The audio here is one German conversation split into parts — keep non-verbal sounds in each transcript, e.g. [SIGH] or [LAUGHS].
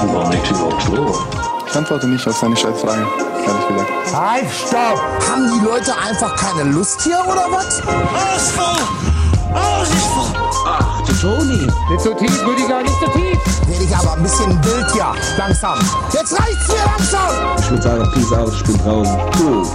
War nicht überhaupt vor? Ich antworte nicht auf seine Scheißfragen, ehrlich gesagt. Halt, stopp! Haben die Leute einfach keine Lust hier oder was? Ausfall! Ausfall! Ach, du Toni. Nicht so tief, Rüdiger, nicht so tief! Werde ich aber ein bisschen wild hier. Langsam. Jetzt reicht's mir langsam! Ich würde sagen, Peace out, ich bin draußen. Cool.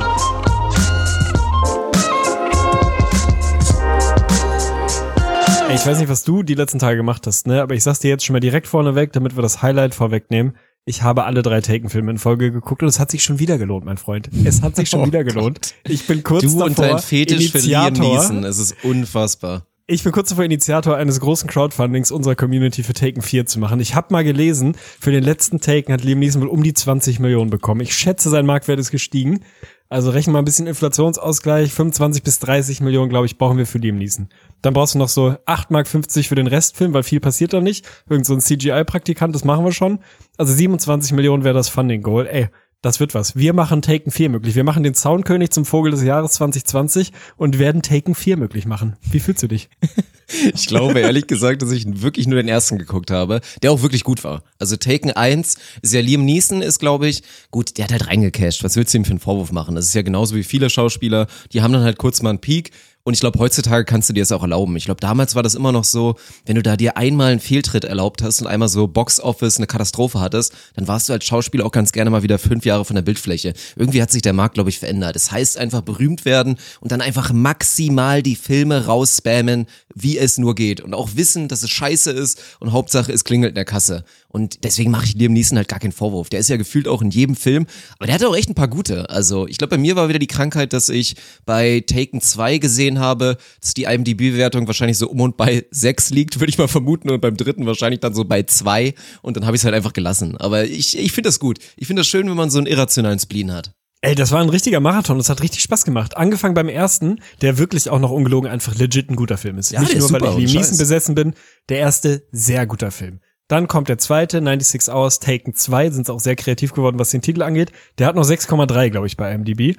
Ey, ich weiß nicht, was du die letzten Tage gemacht hast, ne? Aber ich sag's dir jetzt schon mal direkt vorneweg, damit wir das Highlight vorwegnehmen. Ich habe alle drei Taken-Filme in Folge geguckt und es hat sich schon wieder gelohnt, mein Freund. Es hat sich schon [LAUGHS] wieder gelohnt. Ich bin kurz Du davor, und dein Fetisch für Liam Initiator- Neeson, es ist unfassbar. Ich bin kurz davor Initiator eines großen Crowdfundings unserer Community für Taken 4 zu machen. Ich habe mal gelesen, für den letzten Taken hat Liam Neeson wohl um die 20 Millionen bekommen. Ich schätze, sein Marktwert ist gestiegen. Also rechnen wir mal ein bisschen Inflationsausgleich. 25 bis 30 Millionen, glaube ich, brauchen wir für Liam Neeson. Dann brauchst du noch so 8,50 Mark für den Restfilm, weil viel passiert da nicht. Irgend so ein CGI-Praktikant, das machen wir schon. Also 27 Millionen wäre das Funding-Goal. Ey, das wird was. Wir machen Taken 4 möglich. Wir machen den Soundkönig zum Vogel des Jahres 2020 und werden Taken 4 möglich machen. Wie fühlst du dich? [LAUGHS] Ich glaube ehrlich gesagt, dass ich wirklich nur den ersten geguckt habe, der auch wirklich gut war. Also Taken 1 ist ja Liam Neeson ist, glaube ich, gut, der hat halt reingecasht. Was willst du ihm für einen Vorwurf machen? Das ist ja genauso wie viele Schauspieler, die haben dann halt kurz mal einen Peak. Und ich glaube, heutzutage kannst du dir das auch erlauben. Ich glaube, damals war das immer noch so, wenn du da dir einmal einen Fehltritt erlaubt hast und einmal so Box-Office eine Katastrophe hattest, dann warst du als Schauspieler auch ganz gerne mal wieder fünf Jahre von der Bildfläche. Irgendwie hat sich der Markt, glaube ich, verändert. Das heißt einfach berühmt werden und dann einfach maximal die Filme rausspammen, wie es nur geht. Und auch wissen, dass es scheiße ist und Hauptsache es klingelt in der Kasse. Und deswegen mache ich Liam Neeson halt gar keinen Vorwurf. Der ist ja gefühlt auch in jedem Film, aber der hatte auch echt ein paar gute. Also ich glaube, bei mir war wieder die Krankheit, dass ich bei Taken 2 gesehen habe, dass die IMDb-Bewertung wahrscheinlich so um und bei 6 liegt, würde ich mal vermuten, und beim dritten wahrscheinlich dann so bei 2 und dann habe ich es halt einfach gelassen. Aber ich, ich finde das gut. Ich finde das schön, wenn man so einen irrationalen Spleen hat. Ey, das war ein richtiger Marathon. Das hat richtig Spaß gemacht. Angefangen beim ersten, der wirklich auch noch ungelogen einfach legit ein guter Film ist. Ja, Nicht der nur, weil ich Liam Neeson besessen bin. Der erste, sehr guter Film. Dann kommt der zweite, 96 Hours, Taken 2, sind auch sehr kreativ geworden, was den Titel angeht. Der hat noch 6,3, glaube ich, bei IMDb.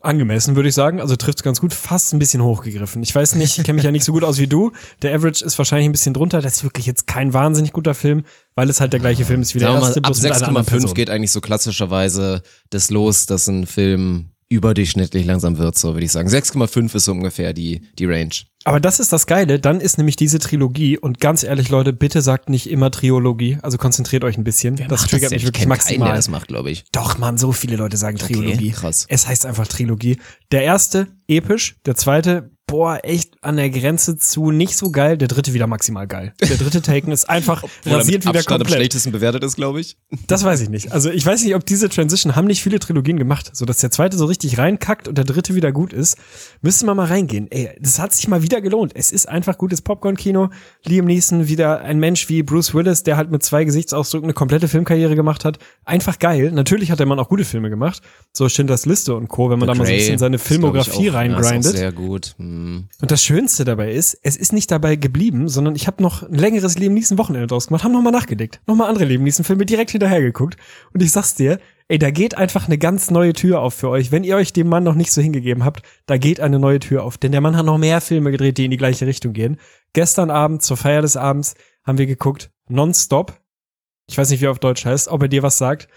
Angemessen, würde ich sagen. Also trifft's ganz gut. Fast ein bisschen hochgegriffen. Ich weiß nicht, ich kenne mich ja nicht so gut aus wie du. Der Average ist wahrscheinlich ein bisschen drunter. Das ist wirklich jetzt kein wahnsinnig guter Film, weil es halt der gleiche Film ist wie der Sagen wir erste. mal, ab bloß mit einer anderen 6,5 Person. geht eigentlich so klassischerweise das los, dass ein Film überdurchschnittlich langsam wird, so würde ich sagen. 6,5 ist so ungefähr die, die Range. Aber das ist das Geile, dann ist nämlich diese Trilogie und ganz ehrlich, Leute, bitte sagt nicht immer Triologie, also konzentriert euch ein bisschen. das Macht triggert mich Ich wirklich kenn keinen, der maximal. das macht, glaube ich. Doch, man, so viele Leute sagen Trilogie. krass. Es heißt einfach Trilogie. Der erste, episch. Der zweite, boah, echt an der Grenze zu nicht so geil. Der dritte wieder maximal geil. Der dritte Taken ist einfach [LAUGHS] rasiert wieder Abstand am komplett. schlechtesten bewertet ist, glaube ich. Das weiß ich nicht. Also ich weiß nicht, ob diese Transition haben nicht viele Trilogien gemacht, so dass der zweite so richtig reinkackt und der dritte wieder gut ist. Müsste man mal reingehen. Ey, das hat sich mal wieder gelohnt. Es ist einfach gutes Popcorn-Kino. Liam Neeson wieder ein Mensch wie Bruce Willis, der halt mit zwei Gesichtsausdrücken eine komplette Filmkarriere gemacht hat. Einfach geil. Natürlich hat der Mann auch gute Filme gemacht. So Schindlers Liste und Co., wenn man da mal so ein bisschen seine Filmografie ja, reingrindet. sehr gut. Hm. Und das Schönste dabei ist, es ist nicht dabei geblieben, sondern ich habe noch ein längeres Liam Neeson Wochenende draus gemacht, haben nochmal nachgedeckt, nochmal andere Liam Neeson Filme direkt hinterher geguckt und ich sag's dir, ey, da geht einfach eine ganz neue Tür auf für euch. Wenn ihr euch dem Mann noch nicht so hingegeben habt, da geht eine neue Tür auf, denn der Mann hat noch mehr Filme gedreht, die in die gleiche Richtung gehen. Gestern Abend zur Feier des Abends haben wir geguckt, Nonstop. Ich weiß nicht, wie er auf Deutsch heißt, ob er dir was sagt.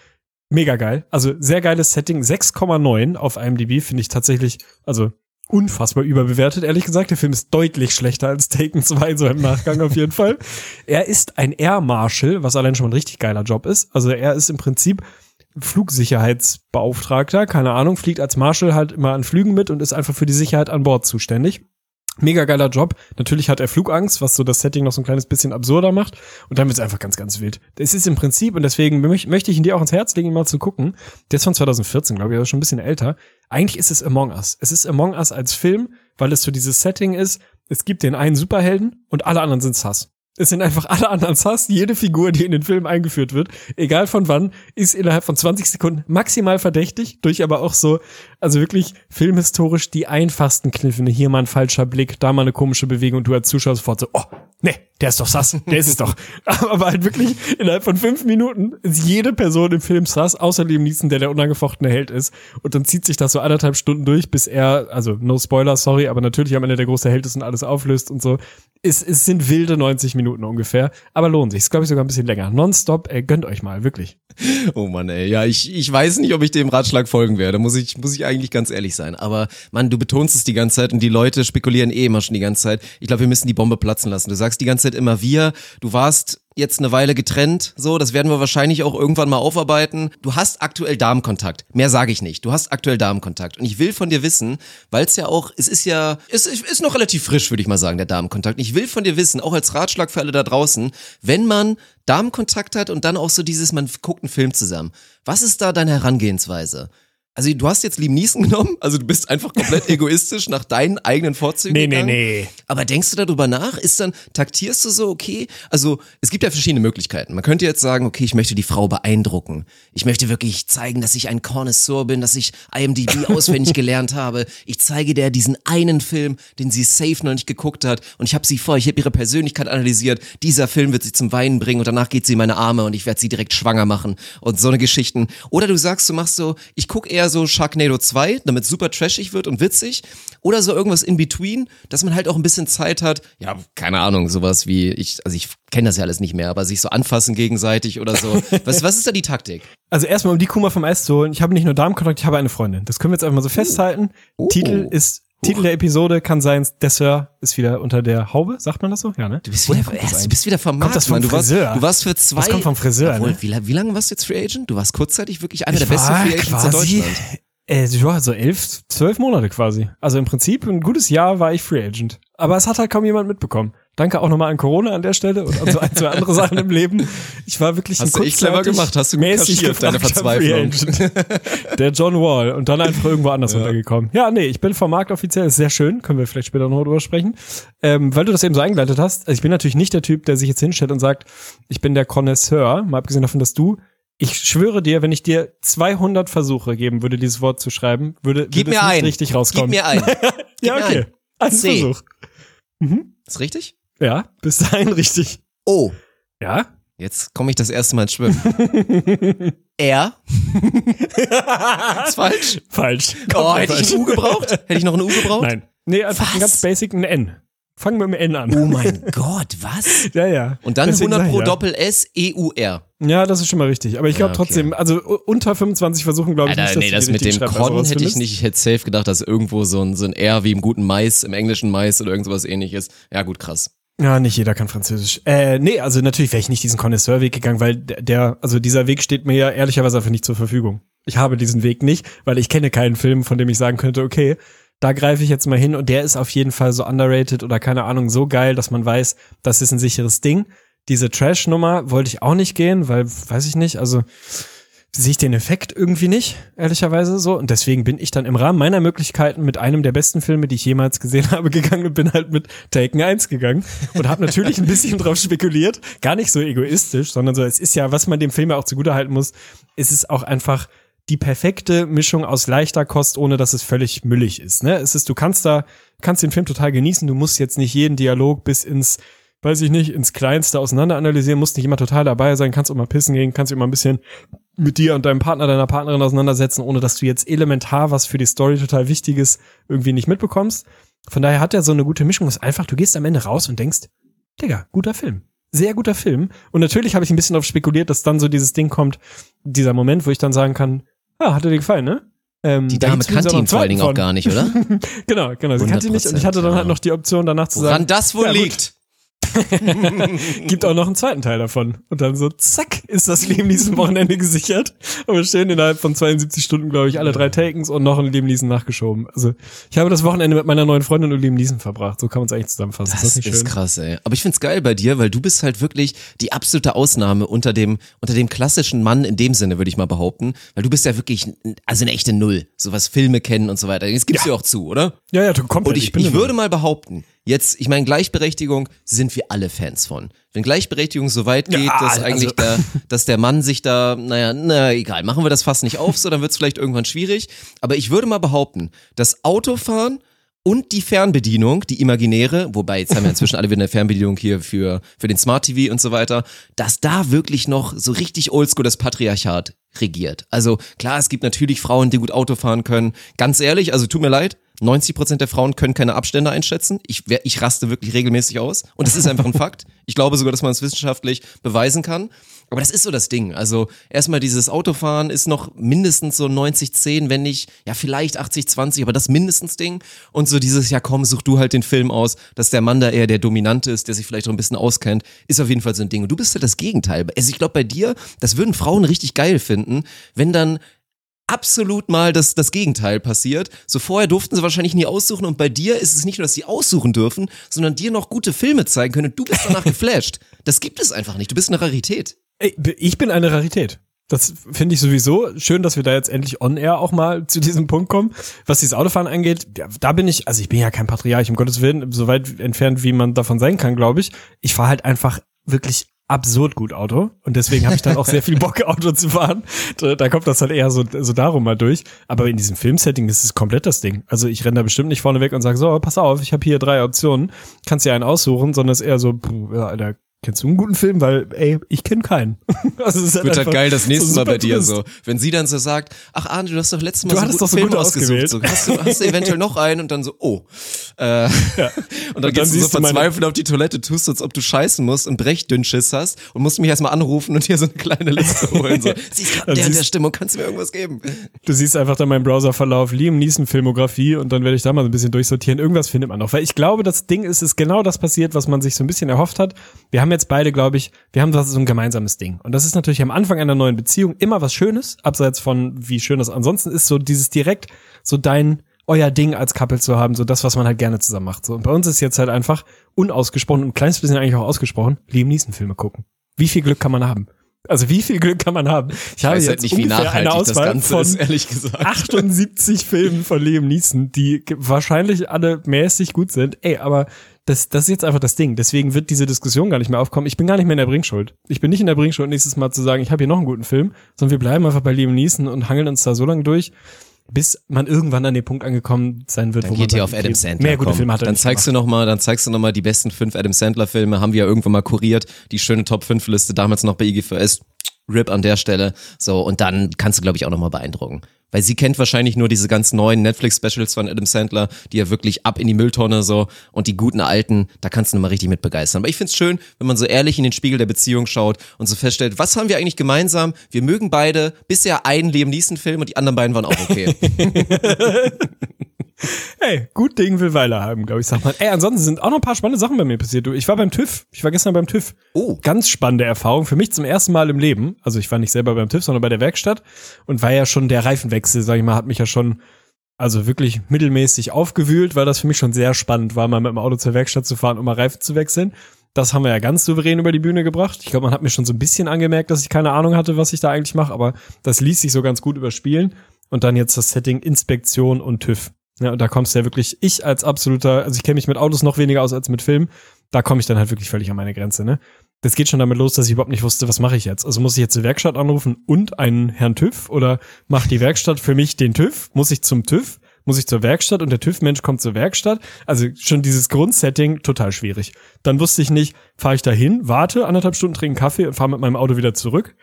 Mega geil. Also sehr geiles Setting. 6,9 auf IMDb finde ich tatsächlich, also unfassbar überbewertet, ehrlich gesagt. Der Film ist deutlich schlechter als Taken 2, so im Nachgang auf jeden Fall. Er ist ein Air Marshal, was allein schon ein richtig geiler Job ist. Also er ist im Prinzip Flugsicherheitsbeauftragter, keine Ahnung, fliegt als Marshal halt immer an Flügen mit und ist einfach für die Sicherheit an Bord zuständig. Mega geiler Job. Natürlich hat er Flugangst, was so das Setting noch so ein kleines bisschen absurder macht. Und dann wird's einfach ganz, ganz wild. Es ist im Prinzip, und deswegen möch- möchte ich ihn dir auch ins Herz legen, ihn mal zu gucken. Der ist von 2014, glaube ich, also schon ein bisschen älter. Eigentlich ist es Among Us. Es ist Among Us als Film, weil es so dieses Setting ist. Es gibt den einen Superhelden und alle anderen sind Sass. Es sind einfach alle anderen Sass. Jede Figur, die in den Film eingeführt wird, egal von wann, ist innerhalb von 20 Sekunden maximal verdächtig, durch aber auch so Also wirklich filmhistorisch die einfachsten Kniffe. Hier mal ein falscher Blick, da mal eine komische Bewegung und du als Zuschauer sofort so, oh, nee, der ist doch sass, der ist es doch. [LAUGHS] Aber halt wirklich innerhalb von fünf Minuten ist jede Person im Film sass, außer Liam Neeson, der der unangefochtene Held ist. Und dann zieht sich das so anderthalb Stunden durch, bis er, also no spoiler, sorry, aber natürlich am Ende der große Held ist und alles auflöst und so. Es, es sind wilde 90 Minuten ungefähr, aber lohnt sich. Ist, glaube ich, sogar ein bisschen länger. Nonstop, ey, gönnt euch mal, wirklich. Oh Mann, ey. Ja, ich, ich weiß nicht, ob ich dem Ratschlag folgen werde, muss ich, muss ich eigentlich ganz ehrlich sein. Aber Mann, du betonst es die ganze Zeit und die Leute spekulieren eh immer schon die ganze Zeit. Ich glaube, wir müssen die Bombe platzen lassen. Du sagst die ganze Zeit immer wir, du warst jetzt eine Weile getrennt, so, das werden wir wahrscheinlich auch irgendwann mal aufarbeiten. Du hast aktuell Darmkontakt. Mehr sage ich nicht. Du hast aktuell Darmkontakt. Und ich will von dir wissen, weil es ja auch, es ist ja, es ist noch relativ frisch, würde ich mal sagen, der Darmkontakt. Ich will von dir wissen, auch als Ratschlag für alle da draußen, wenn man Darmkontakt hat und dann auch so dieses, man guckt einen Film zusammen. Was ist da deine Herangehensweise? Also du hast jetzt Liam Neeson genommen, also du bist einfach komplett [LAUGHS] egoistisch nach deinen eigenen Vorzügen Nee, nee, gegangen. nee. Aber denkst du darüber nach? Ist dann, taktierst du so, okay? Also, es gibt ja verschiedene Möglichkeiten. Man könnte jetzt sagen, okay, ich möchte die Frau beeindrucken. Ich möchte wirklich zeigen, dass ich ein Connoisseur bin, dass ich IMDb [LAUGHS] auswendig gelernt habe. Ich zeige der diesen einen Film, den sie safe noch nicht geguckt hat. Und ich habe sie vor, ich habe ihre Persönlichkeit analysiert. Dieser Film wird sie zum Weinen bringen und danach geht sie in meine Arme und ich werde sie direkt schwanger machen. Und so eine Geschichten. Oder du sagst, du machst so, ich guck eher so Sharknado 2, damit super trashig wird und witzig. Oder so irgendwas in between, dass man halt auch ein bisschen Zeit hat. Ja, keine Ahnung, sowas wie, ich, also ich kenne das ja alles nicht mehr, aber sich so anfassen gegenseitig oder so. [LAUGHS] Was, was ist da die Taktik? Also erstmal, um die Kuh mal vom Eis zu holen, ich habe nicht nur Darmkontakt, ich habe eine Freundin. Das können wir jetzt einfach mal so festhalten. Oh. Titel ist, Titel der Episode kann sein, Dessert ist wieder unter der Haube, sagt man das so? Ja, ne? Du bist wieder, kommt ja, du bist wieder vom Kommt Markt, das vom Mann. Du warst, Friseur? du warst für zwei. Das kommt vom Friseur, Obwohl, ne? wie, wie lange warst du jetzt Free Agent? Du warst kurzzeitig wirklich einer Ich der besten Free Agents in Deutschland. Äh, ja, so elf, zwölf Monate quasi. Also im Prinzip ein gutes Jahr war ich Free Agent. Aber es hat halt kaum jemand mitbekommen. Danke auch nochmal an Corona an der Stelle und an so ein, zwei andere Sachen im Leben. Ich war wirklich Hast ein du echt clever gemacht, hast du mäßig kaschiert, deine Verzweiflung. Der John Wall und dann einfach irgendwo anders untergekommen. Ja, nee, ich bin vom Markt offiziell, ist sehr schön, können wir vielleicht später noch drüber sprechen. Ähm, weil du das eben so eingeleitet hast, also ich bin natürlich nicht der Typ, der sich jetzt hinstellt und sagt, ich bin der Connoisseur, mal abgesehen davon, dass du ich schwöre dir, wenn ich dir 200 Versuche geben würde, dieses Wort zu schreiben, würde, Gib würde es mir nicht ein. richtig rauskommen. Gib mir ein. [LAUGHS] ja, mir okay. ein. C. Versuch. Ist richtig? Ja, bis dahin [LAUGHS] richtig. Oh. Ja? Jetzt komme ich das erste Mal ins Schwimmen. [LAUGHS] er. ist falsch. Falsch. Oh, hätte ich falsch. ein U gebraucht? Hätte ich noch ein U gebraucht? Nein. Nee, einfach ein ganz basic ein N. Fangen wir mit dem N an. Oh mein Gott, was? [LAUGHS] Ja, ja. Und dann Deswegen 100 sag ich pro ja. Doppel S E U R. Ja, das ist schon mal richtig. Aber ich glaube Ja, okay. trotzdem, also unter 25 Versuchen glaube ich Alter, nicht, dass nee, das mit dem Con hätte ich nicht. Ich hätte safe gedacht, dass irgendwo so ein, so ein R wie im guten Mais, im englischen Mais oder irgend sowas ähnliches. Ja, gut, krass. Ja, nicht jeder kann Französisch. Äh, nee, also natürlich wäre ich nicht diesen Connoisseur-Weg gegangen, weil der, also dieser Weg steht mir ja ehrlicherweise einfach nicht zur Verfügung. Ich habe diesen Weg nicht, weil ich kenne keinen Film, von dem ich sagen könnte, okay, da greife ich jetzt mal hin und der ist auf jeden Fall so underrated oder keine Ahnung, so geil, dass man weiß, das ist ein sicheres Ding. Diese Trash-Nummer wollte ich auch nicht gehen, weil, weiß ich nicht, also sehe ich den Effekt irgendwie nicht, ehrlicherweise so. Und deswegen bin ich dann im Rahmen meiner Möglichkeiten mit einem der besten Filme, die ich jemals gesehen [LAUGHS] habe, gegangen und bin halt mit Taken 1 gegangen und habe natürlich ein bisschen drauf spekuliert. Gar nicht so egoistisch, sondern so, es ist ja, was man dem Film ja auch zugutehalten muss, ist es auch einfach die perfekte Mischung aus leichter Kost, ohne dass es völlig müllig ist. Ne? Es ist, du kannst da, kannst den Film total genießen, du musst jetzt nicht jeden Dialog bis ins weiß ich nicht, ins Kleinste auseinander analysieren, musst nicht immer total dabei sein, kannst auch mal pissen gehen, kannst immer ein bisschen mit dir und deinem Partner, deiner Partnerin auseinandersetzen, ohne dass du jetzt elementar was für die Story total Wichtiges irgendwie nicht mitbekommst. Von daher hat er so eine gute Mischung, ist einfach, du gehst am Ende raus und denkst, Digga, guter Film. Sehr guter Film. Und natürlich habe ich ein bisschen darauf spekuliert, dass dann so dieses Ding kommt, dieser Moment, wo ich dann sagen kann, ah, hat dir gefallen, ne? Ähm, Die da Dame kannte ihn vor allen Dingen auch gar nicht, oder? [LAUGHS] Genau, genau. Sie kannte ihn nicht und ich hatte dann 100%, halt noch die Option, danach zu Woran sagen, das wohl ja, liegt? [LAUGHS] gibt auch noch einen zweiten Teil davon. Und dann so, zack, ist das Leben diesem Wochenende gesichert. Und wir stehen innerhalb von 72 Stunden, glaube ich, alle drei Takens und noch ein Leben Neeson nachgeschoben. Also ich habe das Wochenende mit meiner neuen Freundin und Leben Neeson verbracht. So kann man es eigentlich zusammenfassen. Das ist das ist schön? krass, ey. Aber ich find's geil bei dir, weil du bist halt wirklich die absolute Ausnahme unter dem, unter dem klassischen Mann in dem Sinne, würde ich mal behaupten. Weil du bist ja wirklich, also eine echte Null. So was Filme kennen und so weiter. Das gibst Ja. du auch zu, oder? Ja, ja, du komplett. Und ich, bin ich eine- würde mal behaupten, Jetzt, ich meine, Gleichberechtigung sind wir alle Fans von. Wenn Gleichberechtigung so weit geht, Ja, dass eigentlich also- der, dass der Mann sich da, naja, na egal, machen wir das fast nicht auf, so, dann wird es vielleicht irgendwann schwierig. Aber ich würde mal behaupten, dass Autofahren und die Fernbedienung, die imaginäre, wobei jetzt haben wir inzwischen alle wieder eine Fernbedienung hier für, für den Smart TV und so weiter, dass da wirklich noch so richtig oldschool das Patriarchat regiert. Also klar, es gibt natürlich Frauen, die gut Auto fahren können. Ganz ehrlich, also tut mir leid, 90 Prozent der Frauen können keine Abstände einschätzen. Ich, ich raste wirklich regelmäßig aus. Und das ist einfach ein Fakt. Ich glaube sogar, dass man es wissenschaftlich beweisen kann. Aber das ist so das Ding. Also erstmal dieses Autofahren ist noch mindestens so 90-10, wenn nicht, ja vielleicht 80-20, aber das mindestens Ding. Und so dieses, ja komm, such du halt den Film aus, dass der Mann da eher der Dominante ist, der sich vielleicht auch ein bisschen auskennt, ist auf jeden Fall so ein Ding. Und du bist ja das Gegenteil. Also ich glaube bei dir, das würden Frauen richtig geil finden, wenn dann absolut mal das, das Gegenteil passiert. So vorher durften sie wahrscheinlich nie aussuchen und bei dir ist es nicht nur, dass sie aussuchen dürfen, sondern dir noch gute Filme zeigen können und du bist danach [LAUGHS] geflasht. Das gibt es einfach nicht. Du bist eine Rarität. Ich bin eine Rarität. Das finde ich sowieso schön, dass wir da jetzt endlich on air auch mal zu diesem Punkt kommen. Was dieses Autofahren angeht, da bin ich, also ich bin ja kein Patriarch, um Gottes Willen, so weit entfernt, wie man davon sein kann, glaube ich. Ich fahre halt einfach wirklich absurd gut Auto und deswegen habe ich dann auch sehr viel Bock [LAUGHS] Auto zu fahren. Da, da kommt das halt eher so, so darum mal durch. Aber in diesem Filmsetting ist es komplett das Ding. Also ich renne da bestimmt nicht vorne weg und sage so, pass auf, ich habe hier drei Optionen, kannst dir einen aussuchen, sondern es ist eher so, puh, ja, Alter, kennst du einen guten Film? Weil, ey, ich kenne keinen. [LAUGHS] also es ist Wird halt geil das nächste so Mal bei dir Twist. so. Wenn sie dann so sagt, ach Arne, du hast doch letztes Mal Du so einen guten doch so Film gut ausgesucht. So, hast, du, hast du eventuell noch einen und dann so, oh. Äh, [LAUGHS] Und dann, Und dann gehst du so siehst du meine- verzweifelt auf die Toilette, tust so, als ob du scheißen musst und Brechdünnschiss hast und musst mich erstmal anrufen und hier so eine kleine Liste holen. So, [LAUGHS] sie ist gerade Dann der in der siehst- Stimmung, kannst du mir irgendwas geben? Du siehst einfach dann meinen Browserverlauf, Liam Neeson Filmografie und dann werde ich da mal so ein bisschen durchsortieren. Irgendwas findet man noch. Weil ich glaube, das Ding ist, ist genau das passiert, was man sich so ein bisschen erhofft hat. Wir haben jetzt beide, glaube ich, wir haben so ein gemeinsames Ding. Und das ist natürlich am Anfang einer neuen Beziehung immer was Schönes, abseits von wie schön das ansonsten ist, so dieses direkt, so dein, euer Ding als Couple zu haben, so das, was man halt gerne zusammen macht. So, und bei uns ist jetzt halt einfach unausgesprochen und ein kleines bisschen eigentlich auch ausgesprochen, Liam Neeson Filme gucken. Wie viel Glück kann man haben? Also wie viel Glück kann man haben? Ich, habe weiß jetzt halt nicht, wie nachhaltig das Auswahl Ganze von ist, ehrlich gesagt. 78 Filmen von Liam Neeson, die wahrscheinlich alle mäßig gut sind. Ey, aber das, das ist jetzt einfach das Ding. Deswegen wird diese Diskussion gar nicht mehr aufkommen. Ich bin gar nicht mehr in der Bringschuld. Ich bin nicht in der Bringschuld, nächstes Mal zu sagen, ich habe hier noch einen guten Film, sondern wir bleiben einfach bei Liam Neeson und hangeln uns da so lange durch, bis man irgendwann an den Punkt angekommen sein wird, Dann wo geht man ihr auf Adam Sandler. Mehr gute komm. Filme hat er Dann zeigst gemacht. du noch mal, dann zeigst du noch mal die besten fünf Adam Sandler Filme. Haben wir ja irgendwann mal kuriert. Die schöne Top 5 Liste damals noch bei IGVS. Rip an der Stelle. So, und dann kannst du, glaube ich, auch noch mal beeindrucken. Weil sie kennt wahrscheinlich nur diese ganz neuen Netflix-Specials von Adam Sandler, die ja wirklich ab in die Mülltonne so und die guten alten, da kannst du noch mal richtig mit begeistern. Aber ich find's schön, wenn man so ehrlich in den Spiegel der Beziehung schaut und so feststellt, was haben wir eigentlich gemeinsam? Wir mögen beide bisher einen Liam Neeson-Film und die anderen beiden waren auch okay. [LAUGHS] Hey, gut Ding will Weiler haben, glaube ich, sag mal. Ey, ansonsten sind auch noch ein paar spannende Sachen bei mir passiert. Du, ich war beim TÜV. Ich war gestern beim TÜV. Oh. Ganz spannende Erfahrung. Für mich zum ersten Mal im Leben. Also ich war nicht selber beim TÜV, sondern bei der Werkstatt. Und war ja schon der Reifenwechsel, sag ich mal, hat mich ja schon, also wirklich mittelmäßig aufgewühlt, weil das für mich schon sehr spannend war, mal mit dem Auto zur Werkstatt zu fahren, um mal Reifen zu wechseln. Das haben wir ja ganz souverän über die Bühne gebracht. Ich glaube, man hat mir schon so ein bisschen angemerkt, dass ich keine Ahnung hatte, was ich da eigentlich mache, aber das ließ sich so ganz gut überspielen. Und dann jetzt das Setting Inspektion und TÜV. Ja, und da kommst du ja wirklich, ich als absoluter, also ich kenne mich mit Autos noch weniger aus als mit Film, da komme ich dann halt wirklich völlig an meine Grenze, ne? Das geht schon damit los, dass ich überhaupt nicht wusste, was mache ich jetzt? Also muss ich jetzt die Werkstatt anrufen und einen Herrn TÜV oder macht die Werkstatt für mich den TÜV? Muss ich zum TÜV? Muss ich zur Werkstatt und der TÜV-Mensch kommt zur Werkstatt? Also schon dieses Grundsetting total schwierig. Dann wusste ich nicht, fahre ich da hin, warte anderthalb Stunden, trinke einen Kaffee und fahre mit meinem Auto wieder zurück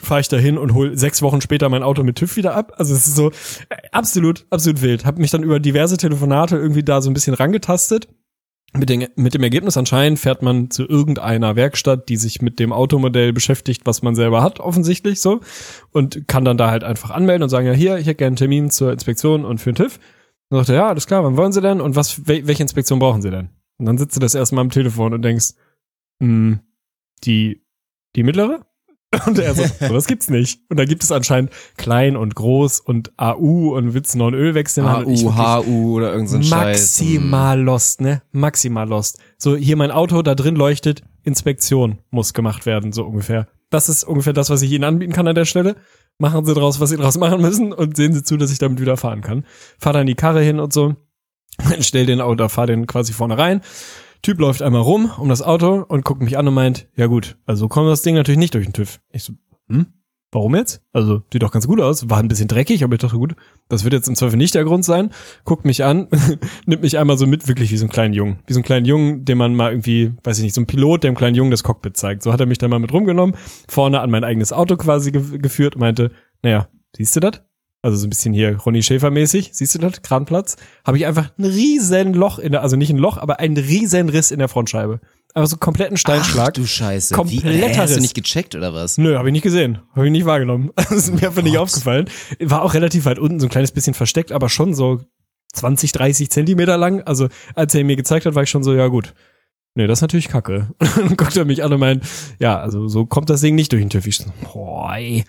fahre ich dahin und hol sechs Wochen später mein Auto mit TÜV wieder ab. Also es ist so äh, absolut, absolut wild. Hab mich dann über diverse Telefonate irgendwie da so ein bisschen rangetastet. Mit, den, mit dem Ergebnis anscheinend fährt man zu irgendeiner Werkstatt, die sich mit dem Automodell beschäftigt, was man selber hat, offensichtlich so. Und kann dann da halt einfach anmelden und sagen, ja, hier, ich hätte gerne einen Termin zur Inspektion und für den TÜV. Und sagte, ja, alles klar, wann wollen Sie denn? Und was, wel- welche Inspektion brauchen Sie denn? Und dann sitzt du das erstmal am Telefon und denkst, hm, die, die mittlere? Und er so, sowas gibt's nicht. Und da gibt es anscheinend klein und groß und AU und wechseln? Und HU, wirklich HU oder irgend so ein Scheiß. Maximal lost, ne? Maximal lost. So, hier mein Auto, da drin leuchtet, Inspektion muss gemacht werden, so ungefähr. Das ist ungefähr das, was ich Ihnen anbieten kann an der Stelle. Machen Sie draus, was Sie draus machen müssen und sehen Sie zu, dass ich damit wieder fahren kann. Fahr dann die Karre hin und so. Stell den Auto, fahr den quasi vorne rein. Typ läuft einmal rum um das Auto und guckt mich an und meint, ja gut, also so kommt das Ding natürlich nicht durch den TÜV. Ich so, hm? Warum jetzt? Also, sieht doch ganz gut aus. War ein bisschen dreckig, aber ich dachte, gut, das wird jetzt im Zweifel nicht der Grund sein. Guckt mich an, [LAUGHS] nimmt mich einmal so mit, wirklich wie so einen kleinen Jungen. Wie so einen kleinen Jungen, dem man mal irgendwie, weiß ich nicht, so ein Pilot, der einem kleinen Jungen das Cockpit zeigt. So hat er mich dann mal mit rumgenommen, vorne an mein eigenes Auto quasi ge geführt meinte, naja, siehst du das? Also so ein bisschen hier Ronny Schäfer mäßig, siehst du das? Kranplatz. Habe ich einfach ein riesen Loch in der, also nicht ein Loch, aber einen riesen Riss in der Frontscheibe. Aber so einen kompletten Steinschlag. Ach du Scheiße. Wie, Kompletter hä, hast du nicht gecheckt oder was? Nö, habe ich nicht gesehen. Habe ich nicht wahrgenommen. [LAUGHS] Das ist mir einfach nicht Gott. aufgefallen. War auch relativ weit unten, so ein kleines bisschen versteckt, aber schon so 20, 30 Zentimeter lang. Also als er ihn mir gezeigt hat, war ich schon so, ja gut. Nee, das ist natürlich kacke. Und [LAUGHS] dann guckt er mich an und meint, ja, also so kommt das Ding nicht durch den TÜV. Ich so, boah, ey.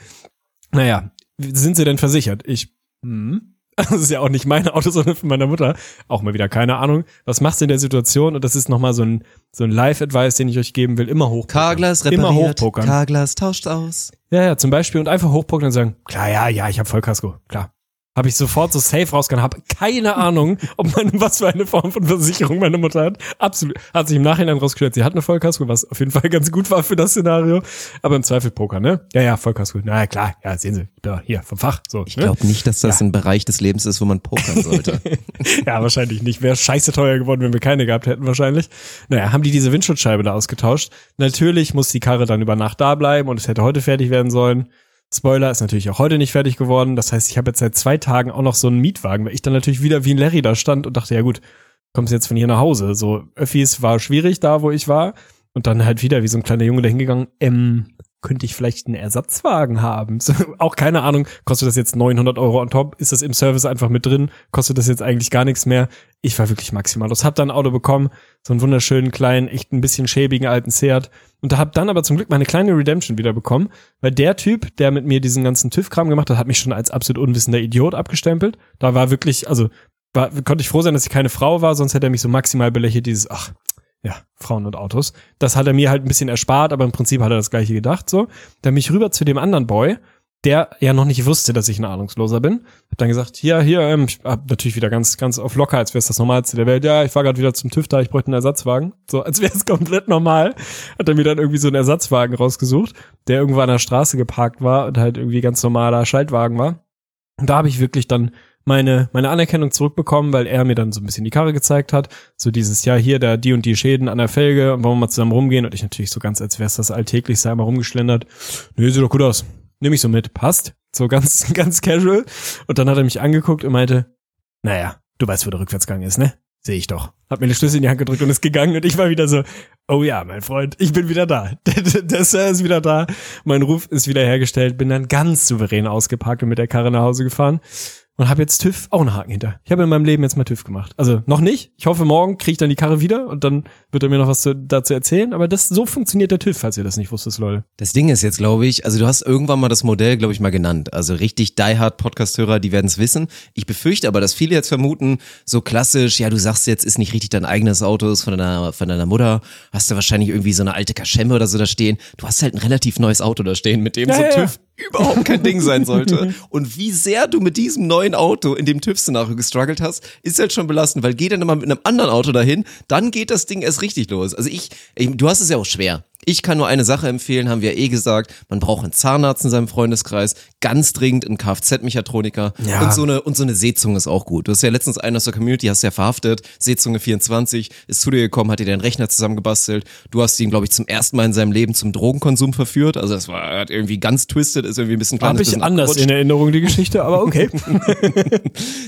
Naja, sind sie denn versichert? Ich, hm? [LAUGHS] Das ist ja auch nicht mein Auto, sondern von meiner Mutter. Auch mal wieder keine Ahnung. Was machst du in der Situation? Und das ist nochmal so ein, so ein Live-Advice, den ich euch geben will. Immer hoch. Carglass Immer repariert. hochpokern. Carglass tauscht aus. Ja, ja, zum Beispiel und einfach hochpokern und sagen, klar, ja, ja, ich habe Vollkasko, klar. Habe ich sofort so safe rausgegangen, habe keine Ahnung, ob meine, [LAUGHS] was für eine Form von Versicherung meine Mutter hat. Absolut. Hat sich im Nachhinein rausgestellt, sie hat eine Vollkasko, was auf jeden Fall ganz gut war für das Szenario. Aber im Zweifel Poker, ne? Ja, ja, Vollkasko. Na ja, klar, ja, sehen Sie, da, hier, vom Fach. So, Ich ne? glaube nicht, dass das ein Bereich des Lebens ist, wo man pokern sollte. [LAUGHS] Ja, wahrscheinlich nicht. Wäre scheiße teuer geworden, wenn wir keine gehabt hätten, wahrscheinlich. Naja, haben die diese Windschutzscheibe da ausgetauscht. Natürlich muss die Karre dann über Nacht da bleiben und es hätte heute fertig werden sollen. Spoiler ist natürlich auch heute nicht fertig geworden. Das heißt, ich habe jetzt seit zwei Tagen auch noch so einen Mietwagen, weil ich dann natürlich wieder wie ein Larry da stand und dachte, ja gut, kommst jetzt von hier nach Hause. So, Öffis war schwierig da, wo ich war. Und dann halt wieder wie so ein kleiner Junge da hingegangen, ähm, könnte ich vielleicht einen Ersatzwagen haben? So, auch keine Ahnung, kostet das jetzt 900 Euro on top? Ist das im Service einfach mit drin? Kostet das jetzt eigentlich gar nichts mehr? Ich war wirklich maximal los. Hab dann ein Auto bekommen, so einen wunderschönen kleinen, echt ein bisschen schäbigen alten Seat. Und da hab dann aber zum Glück meine kleine Redemption wieder bekommen, weil der Typ, der mit mir diesen ganzen TÜV-Kram gemacht hat, hat mich schon als absolut unwissender Idiot abgestempelt. Da war wirklich, also war, konnte ich froh sein, dass ich keine Frau war, sonst hätte er mich so maximal belächelt, dieses, ach, ja, Frauen und Autos. Das hat er mir halt ein bisschen erspart, aber im Prinzip hat er das gleiche gedacht, so. Dann bin ich rüber zu dem anderen Boy, der ja noch nicht wusste, dass ich ein Ahnungsloser bin. Hab dann gesagt, hier, hier, ähm, ich hab natürlich wieder ganz, ganz auf locker, als wäre es das Normalste der Welt. Ja, ich war gerade wieder zum TÜV da, ich bräuchte einen Ersatzwagen. So, als wäre es [LAUGHS] komplett normal. Hat er mir dann irgendwie so einen Ersatzwagen rausgesucht, der irgendwo an der Straße geparkt war und halt irgendwie ganz normaler Schaltwagen war. Und da habe ich wirklich dann meine, meine Anerkennung zurückbekommen, weil er mir dann so ein bisschen die Karre gezeigt hat. So dieses, ja, hier, da die und die Schäden an der Felge und wollen wir mal zusammen rumgehen. Und ich natürlich so ganz, als wäre es das alltäglichste einmal rumgeschlendert. Nö, sieht doch gut aus. Nehme ich so mit. Passt. So ganz, [LAUGHS] ganz casual. Und dann hat er mich angeguckt und meinte, naja, du weißt, wo der Rückwärtsgang ist, ne? Sehe ich doch. Hat mir eine Schlüssel in die Hand gedrückt und ist gegangen und ich war wieder so, oh ja, mein Freund, ich bin wieder da. [LAUGHS] Der, der, Sir ist wieder da. Mein Ruf ist wieder hergestellt. Bin dann ganz souverän ausgeparkt und mit der Karre nach Hause gefahren und habe jetzt TÜV auch einen Haken hinter. Ich habe in meinem Leben jetzt mal TÜV gemacht. Also noch nicht. Ich hoffe, morgen kriege ich dann die Karre wieder und dann wird er mir noch was zu, dazu erzählen. Aber das so funktioniert der TÜV, falls ihr das nicht wusstet, Leute. Das Ding ist jetzt, glaube ich, also du hast irgendwann mal das Modell, glaube ich, mal genannt. Also richtig die Hard Podcast-Hörer, die werden es wissen. Ich befürchte aber, dass viele jetzt vermuten, so klassisch, ja, du sagst jetzt, ist nicht richtig dein eigenes Auto, ist von deiner, von deiner Mutter, hast du wahrscheinlich irgendwie so eine alte Kaschemme oder so da stehen. Du hast halt ein relativ neues Auto da stehen, mit dem Ja, so ja, TÜV überhaupt kein Ding sein sollte. [LAUGHS] Und wie sehr du mit diesem neuen Auto in dem TÜV-Szenario gestruggelt hast, ist halt schon belastend, weil geh dann immer mit einem anderen Auto dahin, dann geht das Ding erst richtig los. Also ich, ich du hast es ja auch schwer. Ich kann nur eine Sache empfehlen, haben wir eh gesagt, man braucht einen Zahnarzt in seinem Freundeskreis, ganz dringend einen Kfz-Mechatroniker Ja. und so eine und so eine Seezunge ist auch gut. Du hast ja letztens einen aus der Community, hast ja verhaftet, Seezunge 24, ist zu dir gekommen, hat dir deinen Rechner zusammengebastelt. Du hast ihn, glaube ich, zum ersten Mal in seinem Leben zum Drogenkonsum verführt. Also das war hat irgendwie ganz twisted, ist irgendwie ein bisschen kleines Habe ich bisschen anders abgerutscht. in Erinnerung die Geschichte, aber okay. [LAUGHS]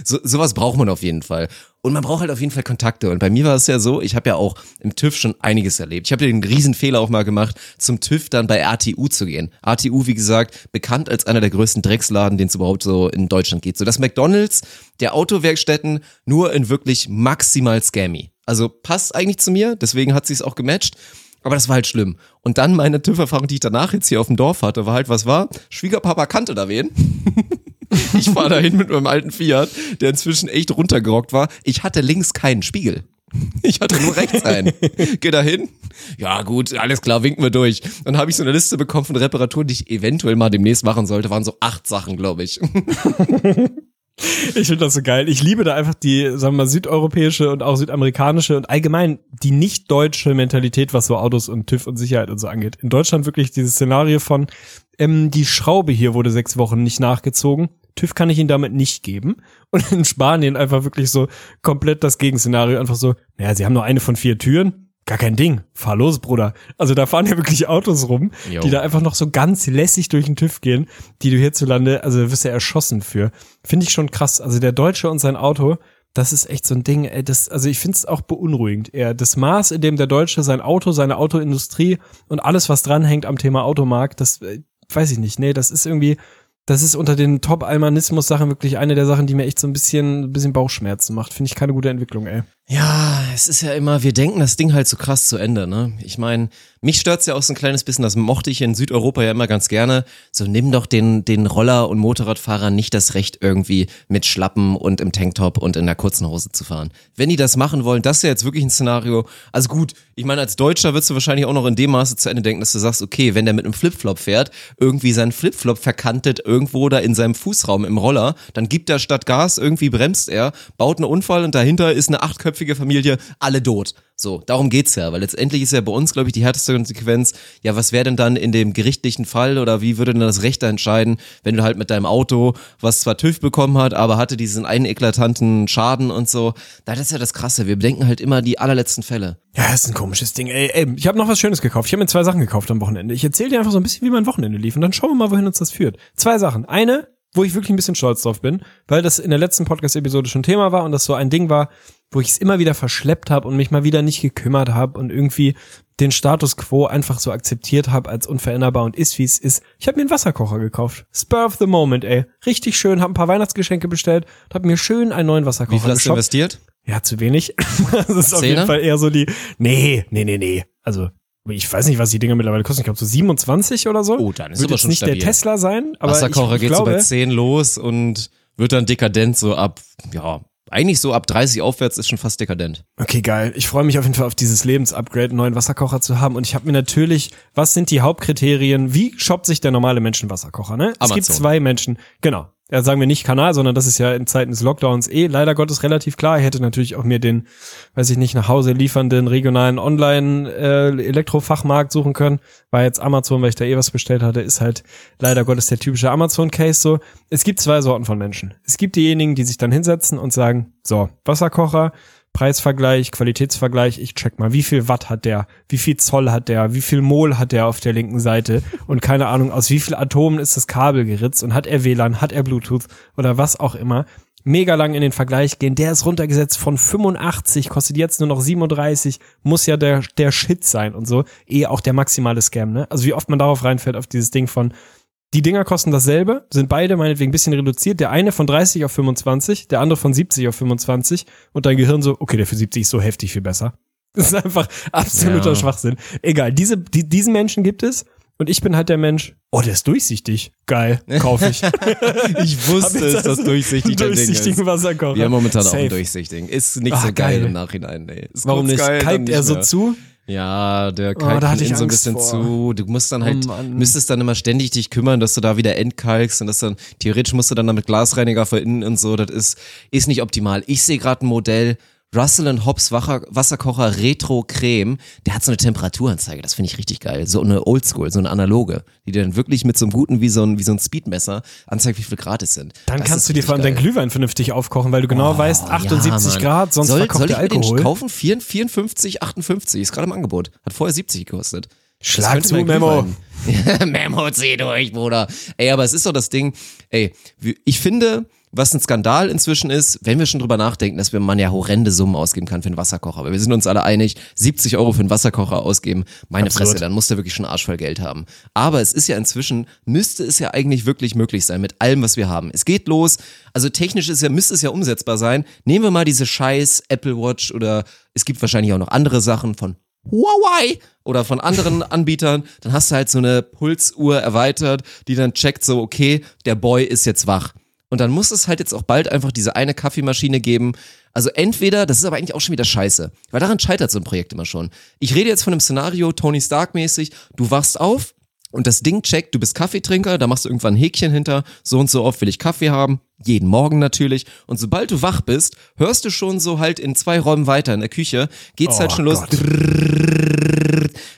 So, sowas braucht man auf jeden Fall. Und man braucht halt auf jeden Fall Kontakte. Und bei mir war es ja so, ich habe ja auch im TÜV schon einiges erlebt. Ich habe den riesen Fehler auch mal gemacht, zum TÜV dann bei RTU zu gehen. RTU, wie gesagt, bekannt als einer der größten Drecksladen, den es überhaupt so in Deutschland gibt. So das McDonalds der Autowerkstätten nur in wirklich maximal scammy. Also passt eigentlich zu mir, deswegen hat sie es auch gematcht. Aber das war halt schlimm. Und dann meine TÜV-Erfahrung, die ich danach jetzt hier auf dem Dorf hatte, war halt, was war? Schwiegerpapa kannte da wen. [LAUGHS] [LAUGHS] Ich fahre dahin mit meinem alten Fiat, der inzwischen echt runtergerockt war. Ich hatte links keinen Spiegel. Ich hatte nur rechts einen. Geh da hin. Ja, gut, alles klar, winken wir durch. Dann habe ich so eine Liste bekommen von Reparaturen, die ich eventuell mal demnächst machen sollte. Waren so acht Sachen, glaube ich. [LAUGHS] Ich finde das so geil. Ich liebe da einfach die, sagen wir mal, südeuropäische und auch südamerikanische und allgemein die nicht deutsche Mentalität, was so Autos und TÜV und Sicherheit und so angeht. In Deutschland wirklich dieses Szenario von, ähm, die Schraube hier wurde sechs Wochen nicht nachgezogen. TÜV kann ich Ihnen damit nicht geben. Und in Spanien einfach wirklich so komplett das Gegenszenario. Einfach so, naja, Sie haben nur eine von vier Türen. Gar kein Ding. Fahr los, Bruder. Also da fahren ja wirklich Autos rum, Jo. die da einfach noch so ganz lässig durch den TÜV gehen, die du hierzulande, also da wirst du ja erschossen für. Finde ich schon krass. Also der Deutsche und sein Auto, das ist echt so ein Ding, ey, das, also ich finde es auch beunruhigend. Eher das Maß, in dem der Deutsche sein Auto, seine Autoindustrie und alles, was dranhängt am Thema Automarkt, das äh, weiß ich nicht. Nee, das ist irgendwie, das ist unter den Top-Almanismus-Sachen wirklich eine der Sachen, die mir echt so ein bisschen, ein bisschen Bauchschmerzen macht. Finde ich keine gute Entwicklung, ey. Ja, es ist ja immer, wir denken das Ding halt so krass zu Ende, ne? Ich meine, mich stört's ja auch so ein kleines bisschen, das mochte ich in Südeuropa ja immer ganz gerne. So, nimm doch den, den Roller- und Motorradfahrern nicht das Recht, irgendwie mit Schlappen und im Tanktop und in der kurzen Hose zu fahren. Wenn die das machen wollen, das ist ja jetzt wirklich ein Szenario. Also gut, ich meine, als Deutscher wirst du wahrscheinlich auch noch in dem Maße zu Ende denken, dass du sagst, okay, wenn der mit einem Flipflop fährt, irgendwie seinen Flipflop verkantet irgendwo da in seinem Fußraum im Roller, dann gibt er statt Gas, irgendwie bremst er, baut einen Unfall und dahinter ist eine achtköpfige Familie, alle tot. So, darum geht's ja, weil letztendlich ist ja bei uns, glaube ich, die härteste Konsequenz, ja, was wäre denn dann in dem gerichtlichen Fall oder wie würde denn das Recht da entscheiden, wenn du halt mit deinem Auto, was zwar TÜV bekommen hat, aber hatte diesen einen eklatanten Schaden und so. Das ist ja das Krasse, wir bedenken halt immer die allerletzten Fälle. Ja, ist ein komisches Ding. Ey, ey ich habe noch was Schönes gekauft. Ich habe mir zwei Sachen gekauft am Wochenende. Ich erzähle dir einfach so ein bisschen, wie mein Wochenende lief und dann schauen wir mal, wohin uns das führt. Zwei Sachen. Eine, wo ich wirklich ein bisschen stolz drauf bin, weil das in der letzten Podcast-Episode schon Thema war und das so ein Ding war, wo ich es immer wieder verschleppt habe und mich mal wieder nicht gekümmert habe und irgendwie den Status quo einfach so akzeptiert habe als unveränderbar und ist, wie es ist. Ich habe mir einen Wasserkocher gekauft. Spur of the moment, ey. Richtig schön, habe ein paar Weihnachtsgeschenke bestellt und habe mir schön einen neuen Wasserkocher Wie viel hast du investiert? Ja, zu wenig. [LAUGHS] das ist auf Zehner? jeden Fall eher so die. Nee, nee, nee, nee. Also, ich weiß nicht, was die Dinger mittlerweile kosten. Ich glaube so 27 oder so. Oh, dann ist Wird aber schon nicht stabil. der Tesla sein, aber Wasserkocher ich, geht glaube, so bei 10 los und wird dann dekadent so ab, ja, eigentlich so ab 30 aufwärts ist schon fast dekadent. Okay, geil. Ich freue mich auf jeden Fall auf dieses Lebensupgrade, einen neuen Wasserkocher zu haben. Und ich habe mir natürlich, was sind die Hauptkriterien? Wie shoppt sich der normale Mensch einen Wasserkocher? Ne? Es gibt Amazon. zwei Menschen. Genau. Ja, sagen wir nicht Kanal, sondern das ist ja in Zeiten des Lockdowns eh leider Gottes relativ klar. Ich hätte natürlich auch mir den, weiß ich nicht, nach Hause liefernden regionalen Online-Elektrofachmarkt suchen können. War jetzt Amazon, weil ich da eh was bestellt hatte, ist halt leider Gottes der typische Amazon-Case so. Es gibt zwei Sorten von Menschen. Es gibt diejenigen, die sich dann hinsetzen und sagen, so, Wasserkocher, Preisvergleich, Qualitätsvergleich, ich check mal, wie viel Watt hat der, wie viel Zoll hat der, wie viel Mol hat der auf der linken Seite [LAUGHS] und keine Ahnung, aus wie viel Atomen ist das Kabel geritzt und hat er WLAN, hat er Bluetooth oder was auch immer. Mega lang in den Vergleich gehen. Der ist runtergesetzt von 85, kostet jetzt nur noch 37, muss ja der, der Shit sein und so. Eh auch der maximale Scam, ne? Also wie oft man darauf reinfällt, auf dieses Ding von, die Dinger kosten dasselbe, sind beide meinetwegen ein bisschen reduziert. Der eine von 30 auf 25, der andere von 70 auf 25 und dein Gehirn so, okay, der für 70 ist so heftig viel besser. [LAUGHS] Das ist einfach absoluter Ja. Schwachsinn. Egal, diese, die, diesen Menschen gibt es und ich bin halt der Mensch, oh, der ist durchsichtig. Geil, kaufe ich. [LAUGHS] [LAUGHS] Ich wusste es, dass durchsichtig Ding durchsichtigen ist. Wasserkocher. Wir haben momentan auch Safe. ein durchsichtigen. Ist nicht Ach, so geil, geil. im Nachhinein. Ist Warum nicht? geil, dann Kalkt er so zu? Ja, der Oh, kalkt da ich innen so ein bisschen vor. zu. Du musst dann halt, Oh, müsstest dann immer ständig dich kümmern, dass du da wieder entkalkst und das dann, theoretisch musst du dann damit Glasreiniger von innen und so. Das ist, ist nicht optimal. Ich sehe gerade ein Modell, Russell Hobbs Wacher- Wasserkocher Retro Creme, der hat so eine Temperaturanzeige, das finde ich richtig geil. So eine Oldschool, so eine analoge, die dir dann wirklich mit so einem guten, wie so ein, wie so ein Speedmesser anzeigt, wie viel Grad es sind. Dann Das kannst du dir vor allem dein. Glühwein vernünftig aufkochen, weil du genau weißt, 78 Mann. Grad, sonst soll, verkocht soll ich mir den Alkohol. kaufen? 4, 54, 58, ist gerade im Angebot. Hat vorher 70 gekostet. Schlag zu, Memo. [LAUGHS] Memo, zieh durch, Bruder. Ey, aber es ist doch das Ding, ey, ich finde, was ein Skandal inzwischen ist, wenn wir schon drüber nachdenken, dass wir man ja horrende Summen ausgeben kann für einen Wasserkocher. Aber wir sind uns alle einig, 70 Euro für einen Wasserkocher ausgeben, meine Absolut. Fresse, dann muss der wirklich schon Arsch voll Geld haben. Aber es ist ja inzwischen, müsste es ja eigentlich wirklich möglich sein mit allem, was wir haben. Es geht los, also technisch ist ja, müsste es ja umsetzbar sein. Nehmen wir mal diese scheiß Apple Watch oder es gibt wahrscheinlich auch noch andere Sachen von Huawei oder von anderen [LAUGHS] Anbietern, dann hast du halt so eine Pulsuhr erweitert, die dann checkt so, okay, der Boy ist jetzt wach. Und dann muss es halt jetzt auch bald einfach diese eine Kaffeemaschine geben. Also entweder, das ist aber eigentlich auch schon wieder scheiße, weil daran scheitert so ein Projekt immer schon. Ich rede jetzt von einem Szenario, Tony Stark mäßig, du wachst auf, Und das Ding checkt, du bist Kaffeetrinker, da machst du irgendwann ein Häkchen hinter, so und so oft will ich Kaffee haben, jeden Morgen natürlich. Und sobald du wach bist, hörst du schon so halt in zwei Räumen weiter in der Küche, geht's halt Oh schon los, Gott.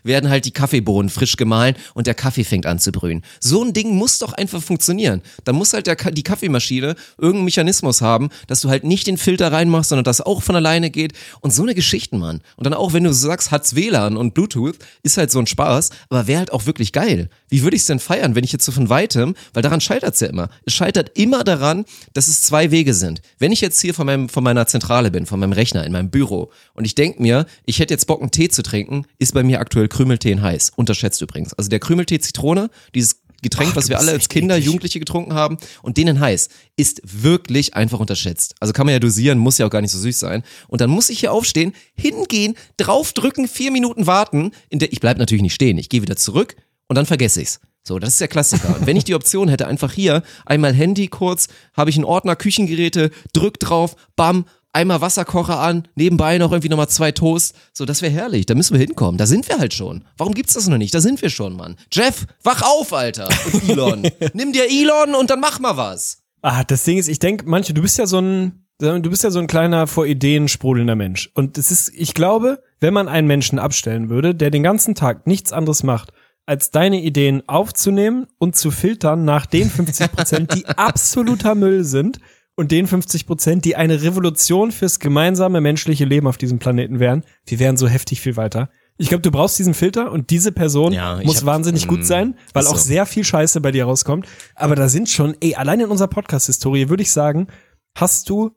Werden halt die Kaffeebohnen frisch gemahlen und der Kaffee fängt an zu brühen. So ein Ding muss doch einfach funktionieren. Da muss halt der, die Kaffeemaschine irgendeinen Mechanismus haben, dass du halt nicht den Filter reinmachst, sondern das auch von alleine geht. Und so eine Geschichten, Mann. Und dann auch, wenn du sagst, hat's WLAN und Bluetooth, ist halt so ein Spaß, aber wäre halt auch wirklich geil. Wie würde ich's denn feiern, wenn ich jetzt so von weitem, weil daran scheitert's ja immer. Es scheitert immer daran, dass es zwei Wege sind. Wenn ich jetzt hier von, meinem, von meiner Zentrale bin, von meinem Rechner in meinem Büro und ich denk mir, ich hätte jetzt Bock, einen Tee zu trinken, ist bei mir aktuell Krümeltee in heiß. Unterschätzt übrigens. Also der Krümeltee Zitrone, dieses Getränk, Ach, was wir alle als Kinder, eklig. Jugendliche getrunken haben und den in heiß, ist wirklich einfach unterschätzt. Also kann man ja dosieren, muss ja auch gar nicht so süß sein. Und dann muss ich hier aufstehen, hingehen, draufdrücken, vier Minuten warten. In der, ich bleib natürlich nicht stehen, ich gehe wieder zurück und dann vergesse ich's. So, das ist der Klassiker. Und wenn ich die Option hätte, einfach hier einmal Handy kurz, habe ich einen Ordner Küchengeräte, drück drauf, bam, einmal Wasserkocher an, nebenbei noch irgendwie nochmal zwei Toast. So, das wäre herrlich. Da müssen wir hinkommen. Da sind wir halt schon. Warum gibt's das noch nicht? Da sind wir schon, Mann. Jeff, wach auf, Alter. Und [LAUGHS] Elon. Nimm dir Elon und dann mach mal was. Ah, das Ding ist, ich denke, manche, du bist ja so ein, du bist ja so ein kleiner vor Ideen sprudelnder Mensch. Und es ist, ich glaube, wenn man einen Menschen abstellen würde, der den ganzen Tag nichts anderes macht, als deine Ideen aufzunehmen und zu filtern nach den 50 Prozent, die absoluter Müll sind und den 50 Prozent, die eine Revolution fürs gemeinsame menschliche Leben auf diesem Planeten wären, wir wären so heftig viel weiter. Ich glaube, du brauchst diesen Filter und diese Person Ja, muss hab- wahnsinnig mm, gut sein, weil ist auch so. sehr viel Scheiße bei dir rauskommt. Aber da sind schon, ey, allein in unserer Podcast-Historie würde ich sagen, hast du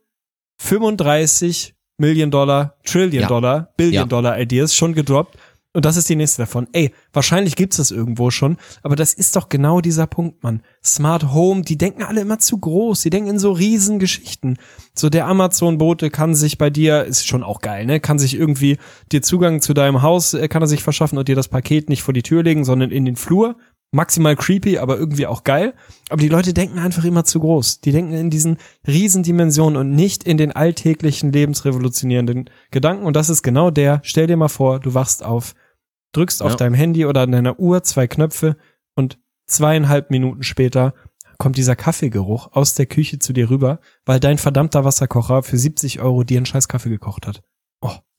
35 Million Dollar, Trillion Ja. Dollar, Billion Ja. Dollar Ideas schon gedroppt. Und das ist die nächste davon. Ey, wahrscheinlich gibt's das irgendwo schon, aber das ist doch genau dieser Punkt, Mann. Smart Home, die denken alle immer zu groß, die denken in so riesen Geschichten. So der Amazon-Bote kann sich bei dir, ist schon auch geil, ne, kann sich irgendwie dir Zugang zu deinem Haus, äh, kann er sich verschaffen und dir das Paket nicht vor die Tür legen, sondern in den Flur. Maximal creepy, aber irgendwie auch geil. Aber die Leute denken einfach immer zu groß. Die denken in diesen Riesendimensionen und nicht in den alltäglichen lebensrevolutionierenden Gedanken. Und das ist genau der, stell dir mal vor, du wachst auf, drückst auf Ja. deinem Handy oder an deiner Uhr zwei Knöpfe und zweieinhalb Minuten später kommt dieser Kaffeegeruch aus der Küche zu dir rüber, weil dein verdammter Wasserkocher für 70 Euro dir einen scheiß Kaffee gekocht hat.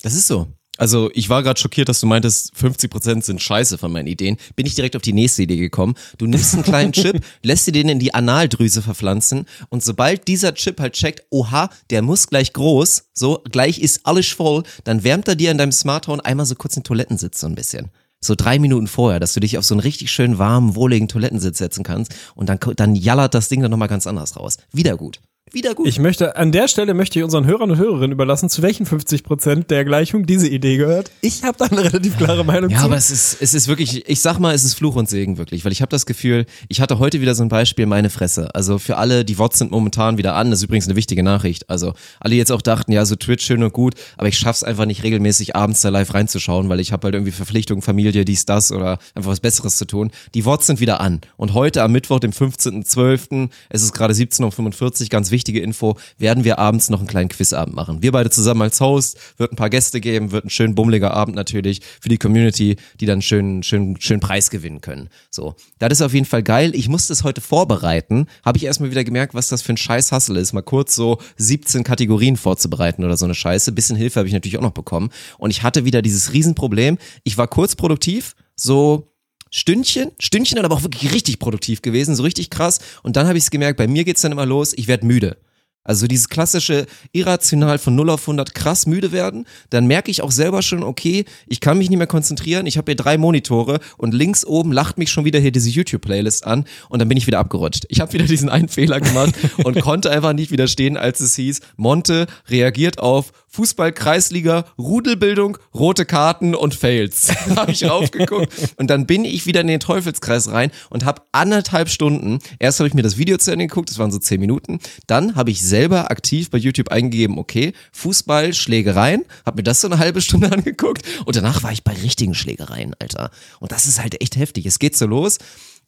Das ist so. Also ich war gerade schockiert, dass du meintest, 50% sind scheiße von meinen Ideen. Bin ich direkt auf die nächste Idee gekommen. Du nimmst einen kleinen [LAUGHS] Chip, lässt dir den in die Analdrüse verpflanzen und sobald dieser Chip halt checkt, oha, der muss gleich groß, so gleich ist alles voll, dann wärmt er dir in deinem Smartphone einmal so kurz den Toilettensitz so ein bisschen. So drei Minuten vorher, dass du dich auf so einen richtig schön warmen, wohligen Toilettensitz setzen kannst und dann, dann jallert das Ding dann nochmal ganz anders raus. Wieder gut. Wieder gut. Ich möchte, an der Stelle möchte ich unseren Hörern und Hörerinnen überlassen, zu welchen 50 Prozent der Gleichung diese Idee gehört. Ich habe da eine relativ klare Meinung Ja, zu. aber es ist, es ist wirklich, ich sag mal, es ist Fluch und Segen wirklich, weil ich habe das Gefühl, ich hatte heute wieder so ein Beispiel, meine Fresse. Also für alle, die WOTS sind momentan wieder an, das ist übrigens eine wichtige Nachricht. Also alle jetzt auch dachten, ja, so Twitch schön und gut, aber ich schaff's einfach nicht regelmäßig abends da live reinzuschauen, weil ich habe halt irgendwie Verpflichtungen, Familie, dies, das oder einfach was Besseres zu tun. Die WOTS sind wieder an. Und heute am Mittwoch, dem 15.12., es ist gerade 17.45 Uhr, ganz wichtige Info, werden wir abends noch einen kleinen Quizabend machen. Wir beide zusammen als Host, wird ein paar Gäste geben, wird ein schön bummeliger Abend natürlich für die Community, die dann schön, schön, schön Preis gewinnen können. So. Das ist auf jeden Fall geil. Ich musste es heute vorbereiten. Habe ich erstmal wieder gemerkt, was das für ein scheiß Hassel ist, mal kurz so 17 Kategorien vorzubereiten oder so eine Scheiße. Bisschen Hilfe habe ich natürlich auch noch bekommen. Und ich hatte wieder dieses Riesenproblem. Ich war kurz produktiv, so Stündchen, Stündchen dann aber auch wirklich richtig produktiv gewesen, so richtig krass. Und dann habe ich es gemerkt, bei mir geht's dann immer los, ich werd müde. Also dieses klassische irrational von 0 auf 100 krass müde werden, dann merke ich auch selber schon, okay, ich kann mich nicht mehr konzentrieren, ich habe hier drei Monitore und links oben lacht mich schon wieder hier diese YouTube-Playlist an und dann bin ich wieder abgerutscht. Ich habe wieder diesen einen Fehler gemacht [LAUGHS] und konnte einfach nicht widerstehen, als es hieß, Monte reagiert auf Fußball-Kreisliga, Rudelbildung, rote Karten und Fails. [LAUGHS] habe ich raufgeguckt und dann bin ich wieder in den Teufelskreis rein und habe anderthalb Stunden, erst habe ich mir das Video zu Ende geguckt, das waren so zehn Minuten, dann habe ich selber aktiv bei YouTube eingegeben, okay, Fußball, Schlägereien, habe mir das so eine halbe Stunde [LAUGHS] angeguckt und danach war ich bei richtigen Schlägereien, Alter. Und das ist halt echt heftig. Es geht so los.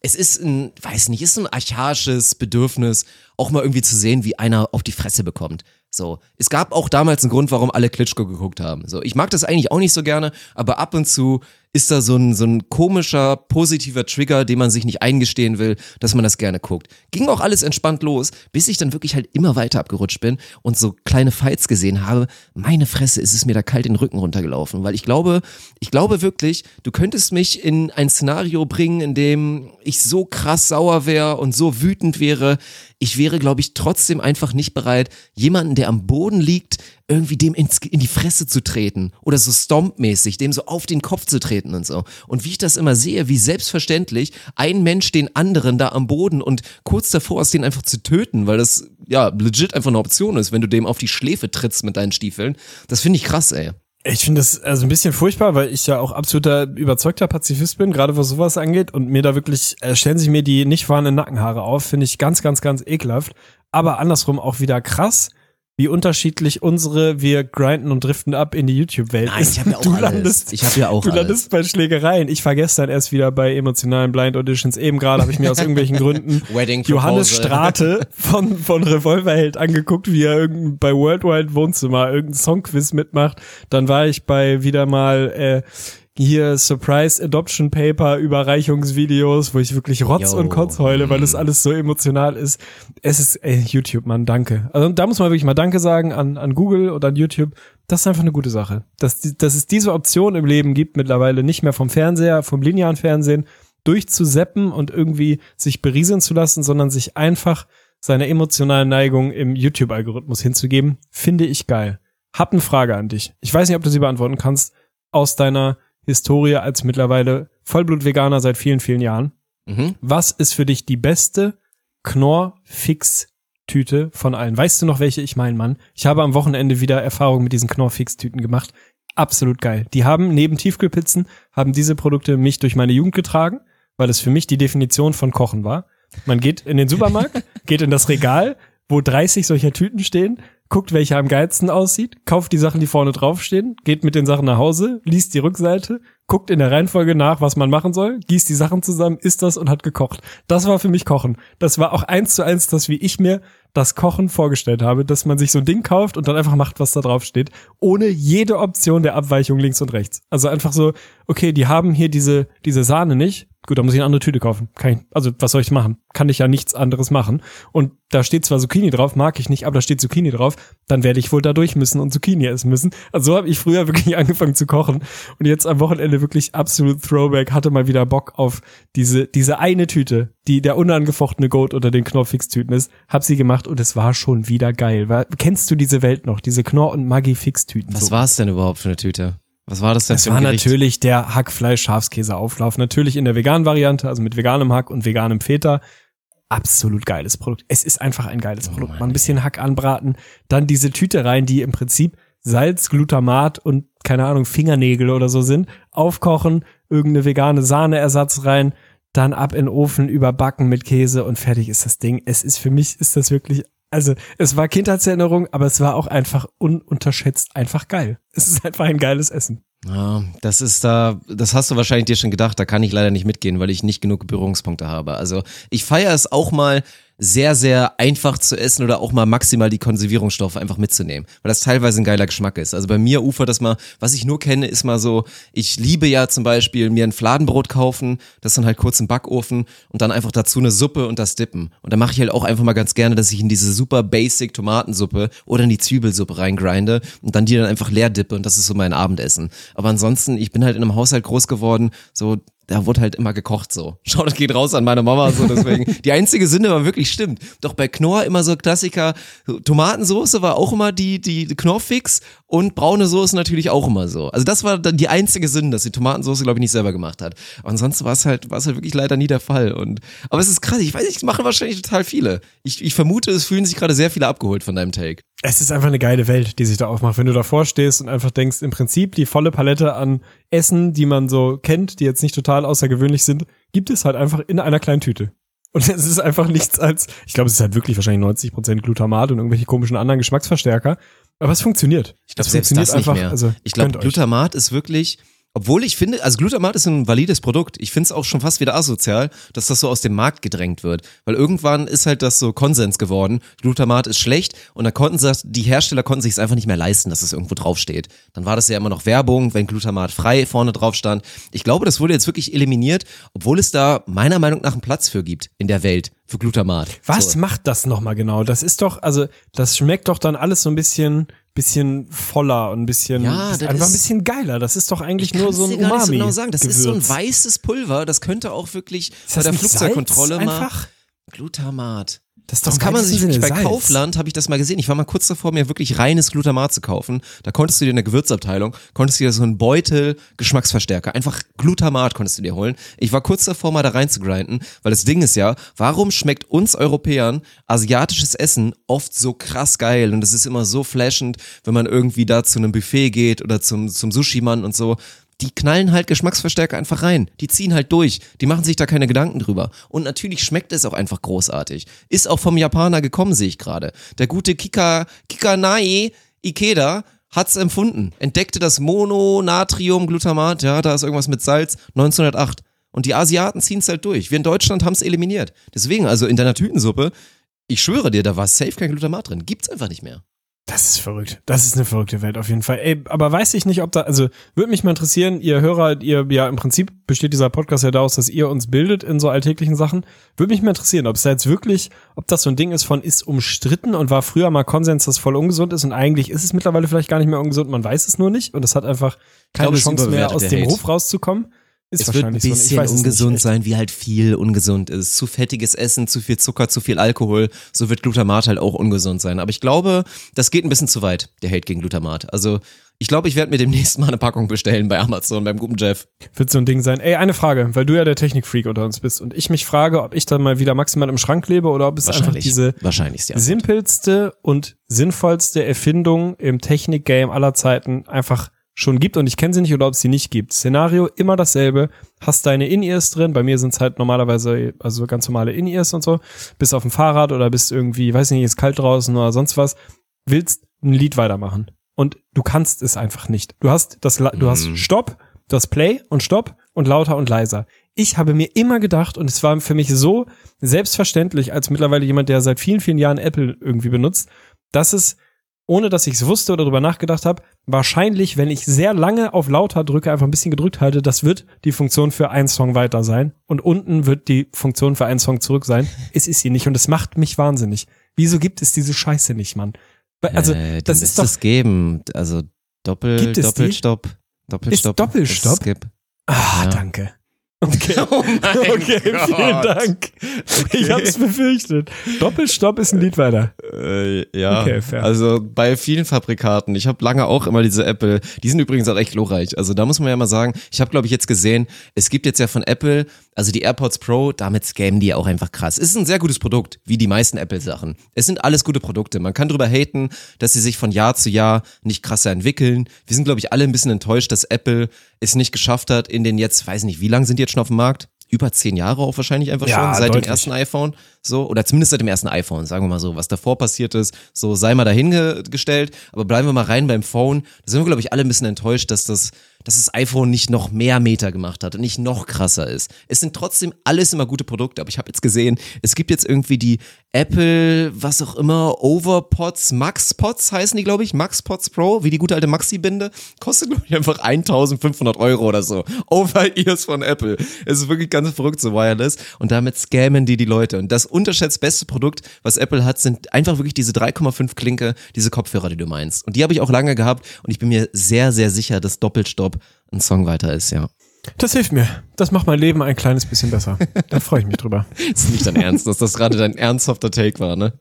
Es ist ein, weiß nicht, ist ein archaisches Bedürfnis, auch mal irgendwie zu sehen, wie einer auf die Fresse bekommt. So, es gab auch damals einen Grund, warum alle Klitschko geguckt haben. So, ich mag das eigentlich auch nicht so gerne, aber ab und zu ist da so ein, so ein komischer, positiver Trigger, den man sich nicht eingestehen will, dass man das gerne guckt. Ging auch alles entspannt los, bis ich dann wirklich halt immer weiter abgerutscht bin und so kleine Fights gesehen habe. Meine Fresse, ist es mir da kalt den Rücken runtergelaufen, weil ich glaube, ich glaube wirklich, du könntest mich in ein Szenario bringen, in dem ich so krass sauer wäre und so wütend wäre. Ich wäre, glaube ich, trotzdem einfach nicht bereit, jemanden, der am Boden liegt, irgendwie dem ins, in die Fresse zu treten oder so stompmäßig, dem so auf den Kopf zu treten und so. Und wie ich das immer sehe, wie selbstverständlich ein Mensch den anderen da am Boden und kurz davor ist, den einfach zu töten, weil das ja legit einfach eine Option ist, wenn du dem auf die Schläfe trittst mit deinen Stiefeln. Das finde ich krass, ey. Ich finde das also ein bisschen furchtbar, weil ich ja auch absoluter überzeugter Pazifist bin, gerade was sowas angeht. Und mir da wirklich, äh, stellen sich mir die nicht vorhandenen Nackenhaare auf, finde ich ganz, ganz, ganz ekelhaft. Aber andersrum auch wieder krass, wie unterschiedlich unsere, wir grinden und driften ab in die YouTube-Welt. Nein, ich hab ja auch du alles. Landest, Ich hab ja auch Du alles. landest bei Schlägereien. Ich war gestern erst wieder bei emotionalen Blind Auditions. Eben gerade habe ich mir aus irgendwelchen Gründen [LAUGHS] Johannes. Strate von, von Revolverheld angeguckt, wie er irgendein, bei Worldwide Wohnzimmer irgendein Songquiz mitmacht. Dann war ich bei wieder mal äh, hier Surprise Adoption Paper Überreichungsvideos, wo ich wirklich Rotz Yo. und Kotz heule, weil das alles so emotional ist. Es ist ey, YouTube, Mann, danke. Also da muss man wirklich mal Danke sagen an, an Google oder an YouTube. Das ist einfach eine gute Sache. Dass, dass es diese Option im Leben gibt, mittlerweile nicht mehr vom Fernseher, vom linearen Fernsehen, durchzuseppen und irgendwie sich berieseln zu lassen, sondern sich einfach seine emotionalen Neigungen im YouTube-Algorithmus hinzugeben, finde ich geil. Hab eine Frage an dich. Ich weiß nicht, ob du sie beantworten kannst, aus deiner Historie als mittlerweile Vollblut-Veganer seit vielen, vielen Jahren. Mhm. Was ist für dich die beste Knorr-Fix-Tüte von allen? Weißt du noch, welche ich meine, Mann? Ich habe am Wochenende wieder Erfahrung mit diesen Knorr-Fix-Tüten gemacht. Absolut geil. Die haben neben Tiefkühlpizzen, haben diese Produkte mich durch meine Jugend getragen, weil es für mich die Definition von Kochen war. Man geht in den Supermarkt, [LAUGHS] geht in das Regal, wo 30 solcher Tüten stehen, guckt, welcher am geilsten aussieht, kauft die Sachen, die vorne draufstehen, geht mit den Sachen nach Hause, liest die Rückseite, guckt in der Reihenfolge nach, was man machen soll, gießt die Sachen zusammen, isst das und hat gekocht. Das war für mich Kochen. Das war auch eins zu eins das, wie ich mir das Kochen vorgestellt habe, dass man sich so ein Ding kauft und dann einfach macht, was da drauf steht, ohne jede Option der Abweichung links und rechts. Also einfach so, okay, die haben hier diese, diese Sahne nicht. Gut, da muss ich eine andere Tüte kaufen. Kann ich, also was soll ich machen? Kann ich ja nichts anderes machen. Und da steht zwar Zucchini drauf, mag ich nicht, aber da steht Zucchini drauf, dann werde ich wohl da durch müssen und Zucchini essen müssen. Also so habe ich früher [LAUGHS] wirklich angefangen zu kochen und jetzt am Wochenende wirklich absolut Throwback, hatte mal wieder Bock auf diese, diese eine Tüte, die der unangefochtene Goat unter den Knorr-Fix-Tüten ist, hab sie gemacht und es war schon wieder geil. War, kennst du diese Welt noch, diese Knorr- und Maggi-Fix-Tüten? Was So. war es denn überhaupt für eine Tüte? Was war das denn ein war Gericht? natürlich der Hackfleisch-Schafskäse-Auflauf. Natürlich in der veganen Variante, also mit veganem Hack und veganem Feta. Absolut geiles Produkt. Es ist einfach ein geiles Produkt. Mann, Mal ein bisschen Hack anbraten, dann diese Tüte rein, die im Prinzip Salz, Glutamat und keine Ahnung, Fingernägel oder so sind. Aufkochen, irgendeine vegane Sahneersatz rein, dann ab in den Ofen, überbacken mit Käse und fertig ist das Ding. Es ist für mich, ist das wirklich, also es war Kindheitserinnerung, aber es war auch einfach ununterschätzt einfach geil. Es ist einfach ein geiles Essen. Ja, das ist da, das hast du wahrscheinlich dir schon gedacht, da kann ich leider nicht mitgehen, weil ich nicht genug Berührungspunkte habe. Also ich feiere es auch mal sehr, sehr einfach zu essen oder auch mal maximal die Konservierungsstoffe einfach mitzunehmen, weil das teilweise ein geiler Geschmack ist. Also bei mir ufert das mal, was ich nur kenne, ist mal so, ich liebe ja zum Beispiel mir ein Fladenbrot kaufen, das dann halt kurz im Backofen und dann einfach dazu eine Suppe und das dippen. Und dann mache ich halt auch einfach mal ganz gerne, dass ich in diese super basic Tomatensuppe oder in die Zwiebelsuppe reingrinde und dann die dann einfach leer dippe und das ist so mein Abendessen. Aber ansonsten, ich bin halt in einem Haushalt groß geworden, so da wurde halt immer gekocht so. [LAUGHS] Schau, das geht raus an meine Mama so, deswegen. [LAUGHS] Die einzige Sünde war wirklich stimmt. Doch bei Knorr immer so Klassiker, Tomatensoße war auch immer die, die Knorrfix und braune Soße natürlich auch immer so. Also das war dann die einzige Sünde, dass die Tomatensoße, glaube ich, nicht selber gemacht hat. Aber ansonsten war es halt, war es halt wirklich leider nie der Fall. Und, aber es ist krass, ich weiß nicht, machen wahrscheinlich total viele. Ich, ich vermute, es fühlen sich gerade sehr viele abgeholt von deinem Take. Es ist einfach eine geile Welt, die sich da aufmacht, wenn du davor stehst und einfach denkst, im Prinzip die volle Palette an Essen, die man so kennt, die jetzt nicht total außergewöhnlich sind, gibt es halt einfach in einer kleinen Tüte. Und es ist einfach nichts als, ich glaube, es ist halt wirklich wahrscheinlich 90 Prozent Glutamat und irgendwelche komischen anderen Geschmacksverstärker. Aber es funktioniert. Ich glaube, Es selbst funktioniert das nicht einfach, mehr. Also, ich glaube. Glutamat ist wirklich Obwohl ich finde, also Glutamat ist ein valides Produkt. Ich finde es auch schon fast wieder asozial, dass das so aus dem Markt gedrängt wird. Weil irgendwann ist halt das so Konsens geworden. Glutamat ist schlecht und dann konnten sie, die Hersteller konnten sich es einfach nicht mehr leisten, dass es irgendwo draufsteht. Dann war das ja immer noch Werbung, wenn Glutamat frei vorne drauf stand. Ich glaube, das wurde jetzt wirklich eliminiert, obwohl es da meiner Meinung nach einen Platz für gibt in der Welt für Glutamat. Was So. macht das nochmal genau? Das ist doch, also, das schmeckt doch dann alles so ein bisschen, bisschen voller und ein bisschen, Ja, ist das einfach ein ist- bisschen geiler. Das ist doch eigentlich Ich nur so ein dir gar nicht so Umami. genau sagen. Das ist so ein Gewürz. weißes Pulver. Das könnte auch wirklich Ist bei das der Flugzeugkontrolle mal. einfach? Glutamat. Das, Das kann man sich wirklich bei Salz. Kaufland, habe ich das mal gesehen. Ich war mal kurz davor, mir wirklich reines Glutamat zu kaufen. Da konntest du dir in der Gewürzabteilung, konntest du dir so einen Beutel Geschmacksverstärker, einfach Glutamat konntest du dir holen. Ich war kurz davor, mal da rein zu grinden, weil das Ding ist ja, warum schmeckt uns Europäern asiatisches Essen oft so krass geil und es ist immer so flashend, wenn man irgendwie da zu einem Buffet geht oder zum, zum Sushi-Mann und so die knallen halt Geschmacksverstärker einfach rein. Die ziehen halt durch. Die machen sich da keine Gedanken drüber. Und natürlich schmeckt es auch einfach großartig. Ist auch vom Japaner gekommen, sehe ich gerade. Der gute Kika, Kikanai Ikeda hat's empfunden. Entdeckte das Mononatriumglutamat, ja, da ist irgendwas mit Salz, 1908. Und die Asiaten ziehen's halt durch. Wir in Deutschland haben's eliminiert. Deswegen, also in deiner Tütensuppe, ich schwöre dir, da war safe kein Glutamat drin. Gibt's einfach nicht mehr. Das ist verrückt. Das ist eine verrückte Welt auf jeden Fall. Ey, aber weiß ich nicht, ob da, also würde mich mal interessieren, ihr Hörer, ihr, ja, im Prinzip besteht dieser Podcast ja daraus, dass ihr uns bildet in so alltäglichen Sachen. Würde mich mal interessieren, ob es da jetzt wirklich, ob das so ein Ding ist von ist umstritten und war früher mal Konsens, dass voll ungesund ist und eigentlich ist es mittlerweile vielleicht gar nicht mehr ungesund, man weiß es nur nicht und es hat einfach keine glaube, Chance mehr aus dem Hate. Ruf rauszukommen. Ist es wird ein so. Ich bisschen nicht, ungesund sein, wie halt viel ungesund ist. Zu fettiges Essen, zu viel Zucker, zu viel Alkohol. So wird Glutamat halt auch ungesund sein. Aber ich glaube, das geht ein bisschen zu weit, der Hate gegen Glutamat. Also ich glaube, ich werde mir demnächst [LAUGHS] mal eine Packung bestellen bei Amazon, beim guten Jeff. Wird so ein Ding sein. Ey, eine Frage, weil du ja der Technikfreak unter uns bist und ich mich frage, ob ich dann mal wieder maximal im Schrank lebe oder ob es einfach diese simpelste und sinnvollste Erfindung im Technik-Game aller Zeiten einfach schon gibt und ich kenne sie nicht oder ob es sie nicht gibt. Szenario immer dasselbe. Hast deine In-Ears drin. Bei mir sind es halt normalerweise also ganz normale In-Ears und so. Bist auf dem Fahrrad oder bist irgendwie, weiß nicht, ist kalt draußen oder sonst was. Willst ein Lied weitermachen und du kannst es einfach nicht. Du hast das, du hast Stopp, du hast Play und Stopp und lauter und leiser. Ich habe mir immer gedacht und es war für mich so selbstverständlich als mittlerweile jemand, der seit vielen, vielen Jahren Apple irgendwie benutzt, dass es, ohne dass ich es wusste oder darüber nachgedacht habe, wahrscheinlich, wenn ich sehr lange auf lauter drücke, einfach ein bisschen gedrückt halte, das wird die Funktion für einen Song weiter sein und unten wird die Funktion für einen Song zurück sein. Es ist sie nicht und es macht mich wahnsinnig. Wieso gibt es diese Scheiße nicht, Mann? Also, äh, das ist doch, es geben. Also Doppel, Gibt es die? Doppelstopp. Doppelstopp. Ist Doppelstopp? Skip. ah, ja. danke. Okay. [LAUGHS] Oh okay, vielen Gott. Dank. Ich hab's befürchtet. Doppelstopp ist ein Lied weiter. Äh, ja, Okay, fair. also bei vielen Fabrikaten. Ich habe lange auch immer diese Apple. Die sind übrigens auch echt glorreich. Also da muss man ja mal sagen, ich habe glaube ich jetzt gesehen, es gibt jetzt ja von Apple, also die AirPods Pro, damit scammen die ja auch einfach krass. Es ist ein sehr gutes Produkt, wie die meisten Apple-Sachen. Es sind alles gute Produkte. Man kann drüber haten, dass sie sich von Jahr zu Jahr nicht krasser entwickeln. Wir sind glaube ich alle ein bisschen enttäuscht, dass Apple es nicht geschafft hat in den jetzt, weiß nicht, wie lange sind die jetzt schon auf dem Markt? Über zehn Jahre auch wahrscheinlich einfach Ja, schon, seit deutlich. dem ersten iPhone, so, oder zumindest seit dem ersten iPhone, sagen wir mal so, was davor passiert ist, so sei mal dahingestellt, aber bleiben wir mal rein beim Phone. Da sind wir, glaube ich, alle ein bisschen enttäuscht, dass das, dass das iPhone nicht noch mehr Meter gemacht hat und nicht noch krasser ist. Es sind trotzdem alles immer gute Produkte, aber ich habe jetzt gesehen, es gibt jetzt irgendwie die Apple, was auch immer, Overpods, MaxPods heißen die, glaube ich, MaxPods Pro, wie die gute alte Maxi-Binde, kostet, glaube ich, einfach 1500 Euro oder so. Over-Ears [LAUGHS] von Apple. Es ist wirklich ganz verrückt, so wireless. Und damit scammen die die Leute. Und das unterschätzt beste Produkt, was Apple hat, sind einfach wirklich diese 3,5 Klinke, diese Kopfhörer, die du meinst. Und die habe ich auch lange gehabt und ich bin mir sehr, sehr sicher, dass Doppelstopp ein Songwriter ist, ja. Das hilft mir. Das macht mein Leben ein kleines bisschen besser. Da freue ich mich drüber. [LAUGHS] ist nicht dein Ernst, dass das gerade dein ernsthafter Take war, ne?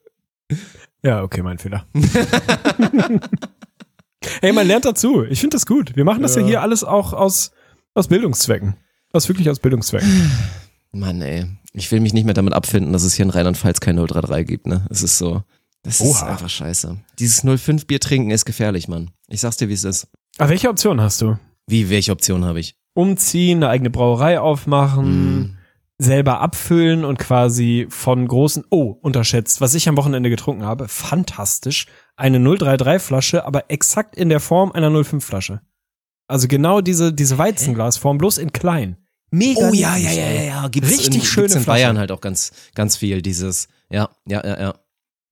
Ja, okay, mein Fehler. [LAUGHS] hey, man lernt dazu. Ich finde das gut. Wir machen das ja. hier alles auch aus, aus Bildungszwecken. Aus wirklich aus Bildungszwecken. Mann, ey. Ich will mich nicht mehr damit abfinden, dass es hier in Rheinland-Pfalz kein 033 gibt, ne? Es ist so. Das ist Oha. einfach scheiße. Dieses 05 Bier trinken ist gefährlich, Mann. Ich sag's dir, wie es ist. Aber welche Option hast du? Wie, welche Option habe ich? Umziehen, eine eigene Brauerei aufmachen, selber abfüllen und quasi von großen, oh, unterschätzt, was ich am Wochenende getrunken habe, fantastisch, eine 033 Flasche, aber exakt in der Form einer 05 Flasche. Also genau diese, diese Weizenglasform, bloß in klein. Mega. Oh ja, ja, ja, ja, ja. Gibt's Richtig in, schöne gibt's in Flasche. Bayern halt auch ganz, ganz viel dieses. Ja, ja, ja, ja.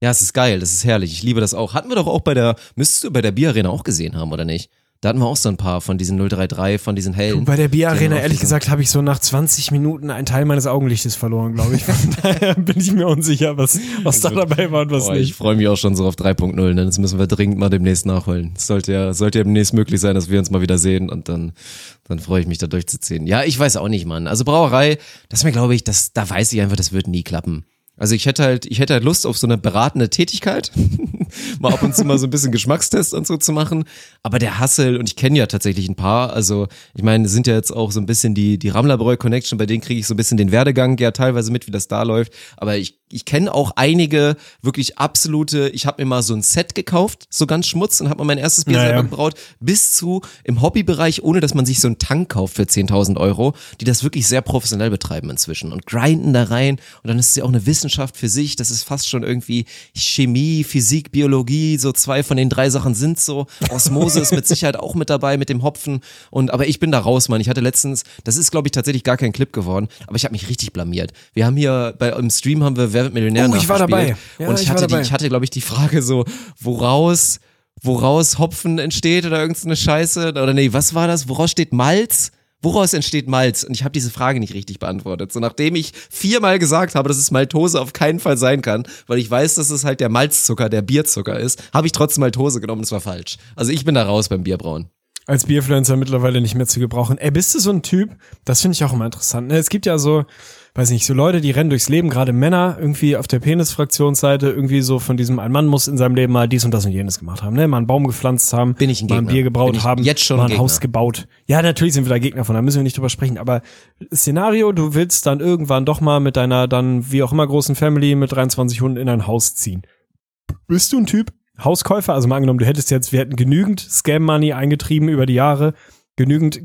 Ja, es ist geil, das ist herrlich. Ich liebe das auch. Hatten wir doch auch bei der, müsstest du bei der Bierarena auch gesehen haben, oder nicht? Da hatten wir auch so ein paar von diesen 033, von diesen hellen. Und bei der Bierarena, ehrlich gesagt, habe ich so nach 20 Minuten einen Teil meines Augenlichtes verloren, glaube ich. Von [LAUGHS] daher bin ich mir unsicher, was, was da dabei war und was ich nicht. freue mich auch schon so auf 3.0, ne? Das müssen wir dringend mal demnächst nachholen. Es sollte ja, sollte ja demnächst möglich sein, dass wir uns mal wieder sehen und dann, dann freue ich mich da durchzuziehen. Ja, ich weiß auch nicht, Mann. Also Brauerei, das ist mir, glaube ich, das, da weiß ich einfach, das wird nie klappen. Also ich hätte halt, ich hätte halt Lust auf so eine beratende Tätigkeit, [LAUGHS] mal ab und zu mal so ein bisschen Geschmackstest und so zu machen. Aber der Hassel, und ich kenne ja tatsächlich ein paar, also ich meine, sind ja jetzt auch so ein bisschen die, die Rammlerbräu Connection, bei denen kriege ich so ein bisschen den Werdegang ja teilweise mit, wie das da läuft. Aber ich, ich kenne auch einige wirklich absolute, ich habe mir mal so ein Set gekauft, so ganz Schmutz, und habe mal mein erstes Bier Ja, selber gebraut, bis zu im Hobbybereich, ohne dass man sich so einen Tank kauft für 10.000 Euro, die das wirklich sehr professionell betreiben inzwischen und grinden da rein. Und dann ist es ja auch eine Wissenschaft für sich, das ist fast schon irgendwie Chemie, Physik, Biologie, so zwei von den drei Sachen sind so. Osmose ist mit Sicherheit auch mit dabei, mit dem Hopfen. Und aber ich bin da raus, Mann. Ich hatte letztens, das ist glaube ich tatsächlich gar kein Clip geworden, aber ich habe mich richtig blamiert. Wir haben hier bei im Stream haben wir Wer wird Millionär Oh, ich war dabei. Ja, und ich, ich hatte die, ich hatte glaube ich die Frage so, woraus woraus Hopfen entsteht oder irgendeine Scheiße oder nee, was war das? Woraus steht Malz? Woraus entsteht Malz? Und ich habe diese Frage nicht richtig beantwortet. So nachdem ich viermal gesagt habe, dass es Maltose auf keinen Fall sein kann, weil ich weiß, dass es halt der Malzzucker, der Bierzucker ist, habe ich trotzdem Maltose genommen. Das war falsch. Also ich bin da raus beim Bierbrauen. Als Bierfluencer mittlerweile nicht mehr zu gebrauchen. Ey, bist du so ein Typ? Das finde ich auch immer interessant. ne? Es gibt ja so, weiß nicht, so Leute, die rennen durchs Leben, gerade Männer, irgendwie auf der Penis-Fraktionsseite, irgendwie so von diesem, ein Mann muss in seinem Leben mal dies und das und jenes gemacht haben, ne? Mal einen Baum gepflanzt haben, Bin ich ein mal ein Gegner. Bier Bin gebraut ich haben, jetzt schon mal ein ein Haus Gegner. gebaut. Ja, natürlich sind wir da Gegner von, da müssen wir nicht drüber sprechen, aber Szenario, du willst dann irgendwann doch mal mit deiner dann wie auch immer großen Family mit 23 Hunden in ein Haus ziehen. Bist du ein Typ? Hauskäufer, also mal angenommen, du hättest jetzt, wir hätten genügend Scam-Money eingetrieben über die Jahre, genügend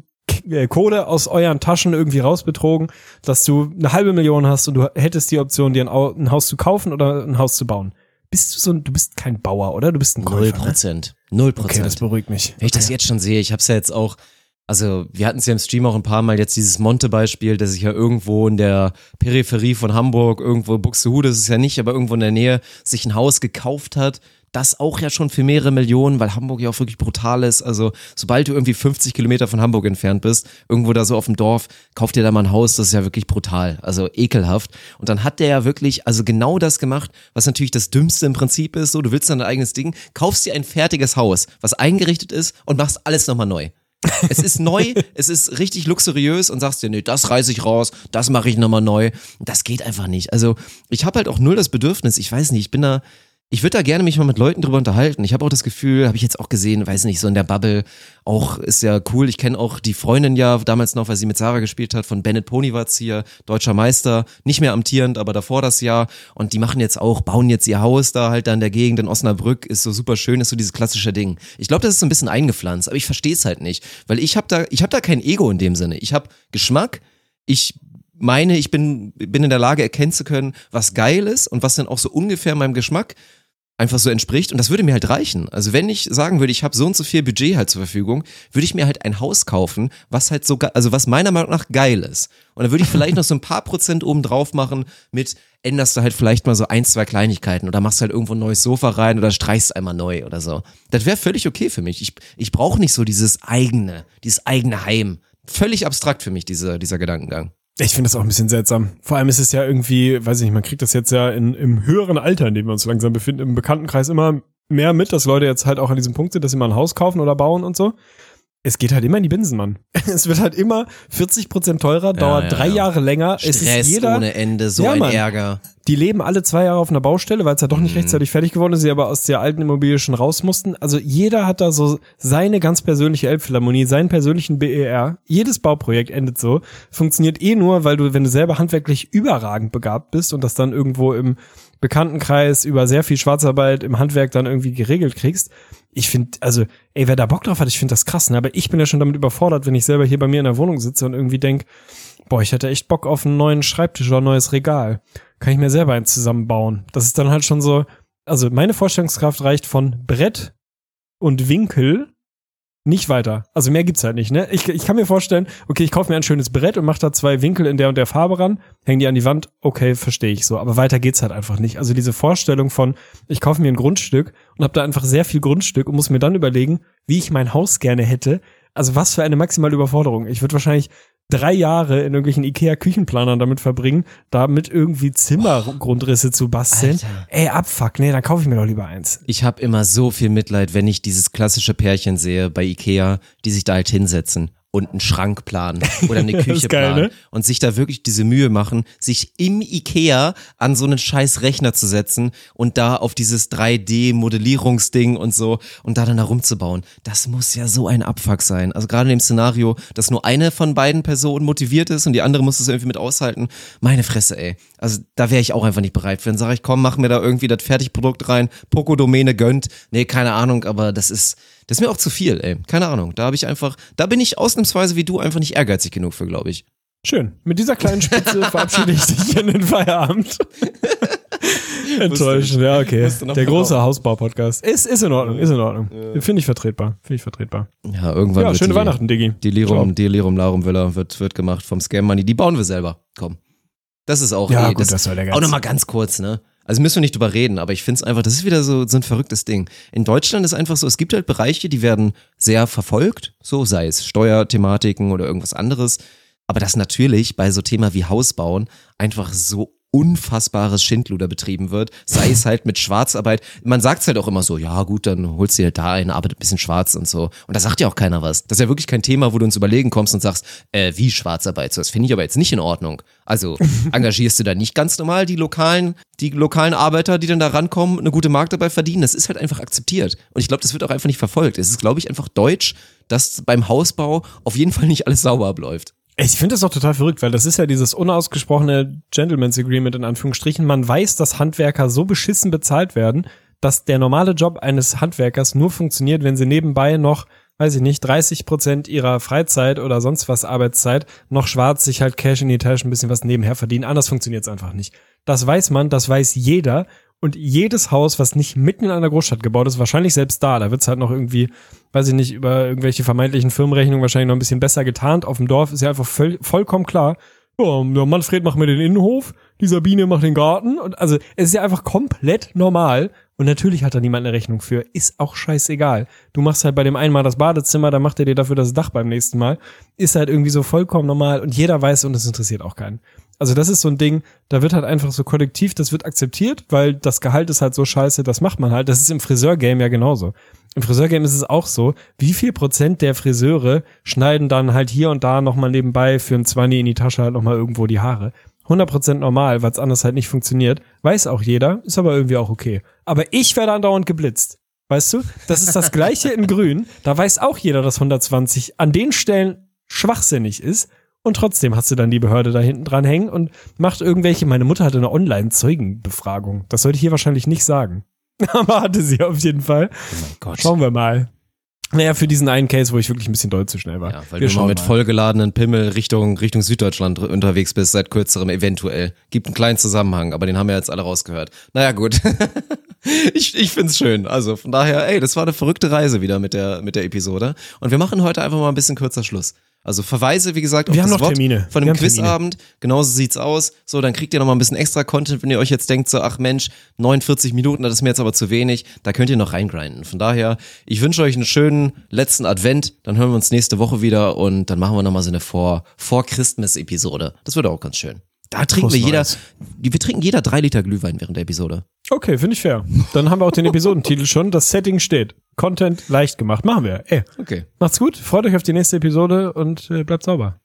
äh, Kohle aus euren Taschen irgendwie rausbetrogen, dass du eine halbe Million hast und du hättest die Option, dir ein, Au ein Haus zu kaufen oder ein Haus zu bauen. Bist du so ein, du bist kein Bauer, oder? Du bist ein Null Käufer. Ne? Prozent. Null Okay, das Prozent. beruhigt mich. Wenn ich das jetzt schon sehe, ich habe es ja jetzt auch, also wir hatten es ja im Stream auch ein paar Mal jetzt dieses Monte-Beispiel, dass sich ja irgendwo in der Peripherie von Hamburg, irgendwo Buxtehude ist es ja nicht, aber irgendwo in der Nähe sich ein Haus gekauft hat. Das auch ja schon für mehrere Millionen, weil Hamburg ja auch wirklich brutal ist. Also sobald du irgendwie 50 Kilometer von Hamburg entfernt bist, irgendwo da so auf dem Dorf, kauf dir da mal ein Haus, das ist ja wirklich brutal, also ekelhaft. Und dann hat der ja wirklich, also genau das gemacht, was natürlich das Dümmste im Prinzip ist, so du willst dann dein eigenes Ding, kaufst dir ein fertiges Haus, was eingerichtet ist und machst alles nochmal neu. Es ist neu, [LAUGHS] es ist richtig luxuriös und sagst dir, nee, das reiße ich raus, das mache ich nochmal neu. Das geht einfach nicht. Also ich habe halt auch null das Bedürfnis, ich weiß nicht, ich bin da, ich würde da gerne mich mal mit Leuten drüber unterhalten. Ich habe auch das Gefühl, habe ich jetzt auch gesehen, weiß nicht, so in der Bubble, auch ist ja cool. Ich kenne auch die Freundin ja damals noch, weil sie mit Sarah gespielt hat, von Bennett Ponywatz hier, deutscher Meister, nicht mehr amtierend, aber davor das Jahr. Und die machen jetzt auch, bauen jetzt ihr Haus da halt da in der Gegend in Osnabrück, ist so super schön, ist so dieses klassische Ding. Ich glaube, das ist so ein bisschen eingepflanzt, aber ich verstehe es halt nicht, weil ich habe da, ich habe da kein Ego in dem Sinne. Ich habe Geschmack, ich meine, ich bin, bin in der Lage erkennen zu können, was geil ist und was dann auch so ungefähr meinem Geschmack einfach so entspricht und das würde mir halt reichen. Also wenn ich sagen würde, ich habe so und so viel Budget halt zur Verfügung, würde ich mir halt ein Haus kaufen, was halt so, also was meiner Meinung nach geil ist. Und dann würde ich vielleicht noch so ein paar Prozent oben drauf machen mit, änderst du halt vielleicht mal so ein, zwei Kleinigkeiten oder machst halt irgendwo ein neues Sofa rein oder streichst einmal neu oder so. Das wäre völlig okay für mich. Ich, ich brauche nicht so dieses eigene, dieses eigene Heim. Völlig abstrakt für mich, diese, dieser Gedankengang. Ich finde das auch ein bisschen seltsam. Vor allem ist es ja irgendwie, weiß ich nicht, man kriegt das jetzt ja in, im höheren Alter, in dem wir uns langsam befinden, im Bekanntenkreis immer mehr mit, dass Leute jetzt halt auch an diesem Punkt sind, dass sie mal ein Haus kaufen oder bauen und so. Es geht halt immer in die Binsen, Mann. [LAUGHS] Es wird halt immer 40 Prozent teurer, dauert ja, drei ja. Jahre länger. es Stress ist jeder, ohne Ende, so Ja, ein Mann. Ärger. die leben alle zwei Jahre auf einer Baustelle, weil es ja doch nicht rechtzeitig fertig geworden ist, sie aber aus der alten Immobilie schon raus mussten. Also jeder hat da so seine ganz persönliche Elbphilharmonie, seinen persönlichen BER. Jedes Bauprojekt endet so. Funktioniert eh nur, weil du, wenn du selber handwerklich überragend begabt bist und das dann irgendwo im Bekanntenkreis über sehr viel Schwarzarbeit im Handwerk dann irgendwie geregelt kriegst. Ich finde, also, ey, wer da Bock drauf hat, ich finde das krass, ne? Aber ich bin ja schon damit überfordert, wenn ich selber hier bei mir in der Wohnung sitze und irgendwie denk, boah, ich hätte echt Bock auf einen neuen Schreibtisch oder ein neues Regal. Kann ich mir selber eins zusammenbauen. Das ist dann halt schon so, also meine Vorstellungskraft reicht von Brett und Winkel Nicht weiter. Also mehr gibt's halt nicht, ne? Ich, ich kann mir vorstellen, okay, ich kaufe mir ein schönes Brett und mache da zwei Winkel in der und der Farbe ran, hänge die an die Wand, okay, verstehe ich so. Aber weiter geht's halt einfach nicht. Also diese Vorstellung von, ich kaufe mir ein Grundstück und habe da einfach sehr viel Grundstück und muss mir dann überlegen, wie ich mein Haus gerne hätte. Also was für eine maximale Überforderung. Ich würde wahrscheinlich drei Jahre in irgendwelchen Ikea-Küchenplanern damit verbringen, damit irgendwie Zimmergrundrisse zu basteln. Alter. Ey, abfuck, nee, dann kaufe ich mir doch lieber eins. Ich habe immer so viel Mitleid, wenn ich dieses klassische Pärchen sehe bei Ikea, die sich da halt hinsetzen und einen Schrank planen oder eine [LAUGHS] Küche geil, planen ne? und sich da wirklich diese Mühe machen, sich im Ikea an so einen scheiß Rechner zu setzen und da auf dieses 3D-Modellierungsding und so und da dann herumzubauen. Das muss ja so ein Abfuck sein. Also gerade in dem Szenario, dass nur eine von beiden Personen motiviert ist und die andere muss es irgendwie mit aushalten. Meine Fresse, ey. Also da wäre ich auch einfach nicht bereit für. Dann sage ich, komm, mach mir da irgendwie das Fertigprodukt rein, Poco-Domäne gönnt. Nee, keine Ahnung, aber das ist, das ist mir auch zu viel, ey. Keine Ahnung. Da habe ich einfach, da bin ich ausnahmsweise wie du einfach nicht ehrgeizig genug für, glaube ich. Schön. Mit dieser kleinen Spitze [LAUGHS] verabschiede ich dich in den Feierabend. [LAUGHS] Enttäuschend, ja, okay. Der große. Hausbau-Podcast. Ist, ist in Ordnung, ist in Ordnung. Finde ich vertretbar. Finde ich vertretbar. Ja, irgendwann Ja, schöne die, Weihnachten, Diggi. Delirium, Delirium Larum Villa wird, wird gemacht vom Scam Money. Die bauen wir selber. Komm. Das ist auch, Ja, eh, gut, das soll der Auch Geiz. nochmal ganz kurz, ne? Also müssen wir nicht drüber reden, aber ich finde es einfach, das ist wieder so, so ein verrücktes Ding. In Deutschland ist einfach so, es gibt halt Bereiche, die werden sehr verfolgt, so sei es Steuerthematiken oder irgendwas anderes. Aber dass natürlich bei so Thema wie Hausbauen einfach so unfassbares Schindluder betrieben wird, sei es halt mit Schwarzarbeit. Man sagt es halt auch immer so, ja gut, dann holst du dir halt da ein, arbeitet ein bisschen schwarz und so. Und da sagt ja auch keiner was. Das ist ja wirklich kein Thema, wo du ins Überlegen kommst und sagst, äh, wie Schwarzarbeit? So, das finde ich aber jetzt nicht in Ordnung. Also [LAUGHS] engagierst du da nicht ganz normal die lokalen, die lokalen Arbeiter, die dann da rankommen, eine gute Mark dabei verdienen. Das ist halt einfach akzeptiert. Und ich glaube, das wird auch einfach nicht verfolgt. Es ist, glaube ich, einfach deutsch, dass beim Hausbau auf jeden Fall nicht alles sauber abläuft. Ich finde das auch total verrückt, weil das ist ja dieses unausgesprochene Gentleman's Agreement in Anführungsstrichen. Man weiß, dass Handwerker so beschissen bezahlt werden, dass der normale Job eines Handwerkers nur funktioniert, wenn sie nebenbei noch, weiß ich nicht, 30 Prozent ihrer Freizeit oder sonst was Arbeitszeit noch schwarz sich halt Cash in die Tasche ein bisschen was nebenher verdienen. Anders funktioniert es einfach nicht. Das weiß man, das weiß jeder. Und jedes Haus, was nicht mitten in einer Großstadt gebaut ist, wahrscheinlich selbst da, da wird's halt noch irgendwie, weiß ich nicht, über irgendwelche vermeintlichen Firmenrechnungen wahrscheinlich noch ein bisschen besser getarnt. Auf dem Dorf ist ja einfach voll, vollkommen klar, ja, der Manfred macht mir den Innenhof, die Sabine macht den Garten. Und also es ist ja einfach komplett normal. Und natürlich hat da niemand eine Rechnung für. Ist auch scheißegal. Du machst halt bei dem einen Mal das Badezimmer, dann macht er dir dafür das Dach beim nächsten Mal. Ist halt irgendwie so vollkommen normal und jeder weiß und es interessiert auch keinen. Also das ist so ein Ding, da wird halt einfach so kollektiv, das wird akzeptiert, weil das Gehalt ist halt so scheiße, das macht man halt. Das ist im Friseurgame ja genauso. Im Friseurgame ist es auch so, wie viel Prozent der Friseure schneiden dann halt hier und da nochmal nebenbei für ein 20 in die Tasche halt nochmal irgendwo die Haare. 100% normal, weil es anders halt nicht funktioniert. Weiß auch jeder, ist aber irgendwie auch okay. Aber ich werde andauernd geblitzt. Weißt du? Das ist das gleiche in grün. Da weiß auch jeder, dass 120 an den Stellen schwachsinnig ist. Und trotzdem hast du dann die Behörde da hinten dran hängen und macht irgendwelche, meine Mutter hatte eine Online-Zeugenbefragung. Das sollte ich hier wahrscheinlich nicht sagen. [LAUGHS] Aber hatte sie auf jeden Fall. Oh mein Gott. Schauen wir mal. Naja, für diesen einen Case, wo ich wirklich ein bisschen doll zu schnell war. Ja, weil wir du schauen mit vollgeladenen Pimmel Richtung, Richtung Süddeutschland unterwegs bist, seit kürzerem eventuell. Gibt einen kleinen Zusammenhang, aber den haben wir jetzt alle rausgehört. Naja, gut. [LAUGHS] ich ich find's schön. Also von daher, ey, das war eine verrückte Reise wieder mit der, mit der Episode. Und wir machen heute einfach mal ein bisschen kürzer Schluss. Also Verweise, wie gesagt, auf Wir das haben noch Wort Termine. von dem. Quizabend. Genauso sieht's aus. So, dann kriegt ihr noch mal ein bisschen extra Content, wenn ihr euch jetzt denkt, so, ach Mensch, 49 Minuten, das ist mir jetzt aber zu wenig. Da könnt ihr noch reingrinden. Von daher, ich wünsche euch einen schönen letzten Advent. Dann hören wir uns nächste Woche wieder und dann machen wir noch mal so eine Vor, Vor Christmas-Episode. Das wird auch ganz schön. Da trinken wir jeder, wir trinken jeder drei Liter Glühwein während der Episode. Okay, finde ich fair. Dann haben wir auch den Episodentitel schon. Das Setting steht. Content leicht gemacht. Machen wir. Ey, Okay. macht's gut. Freut euch auf die nächste Episode und äh, bleibt sauber.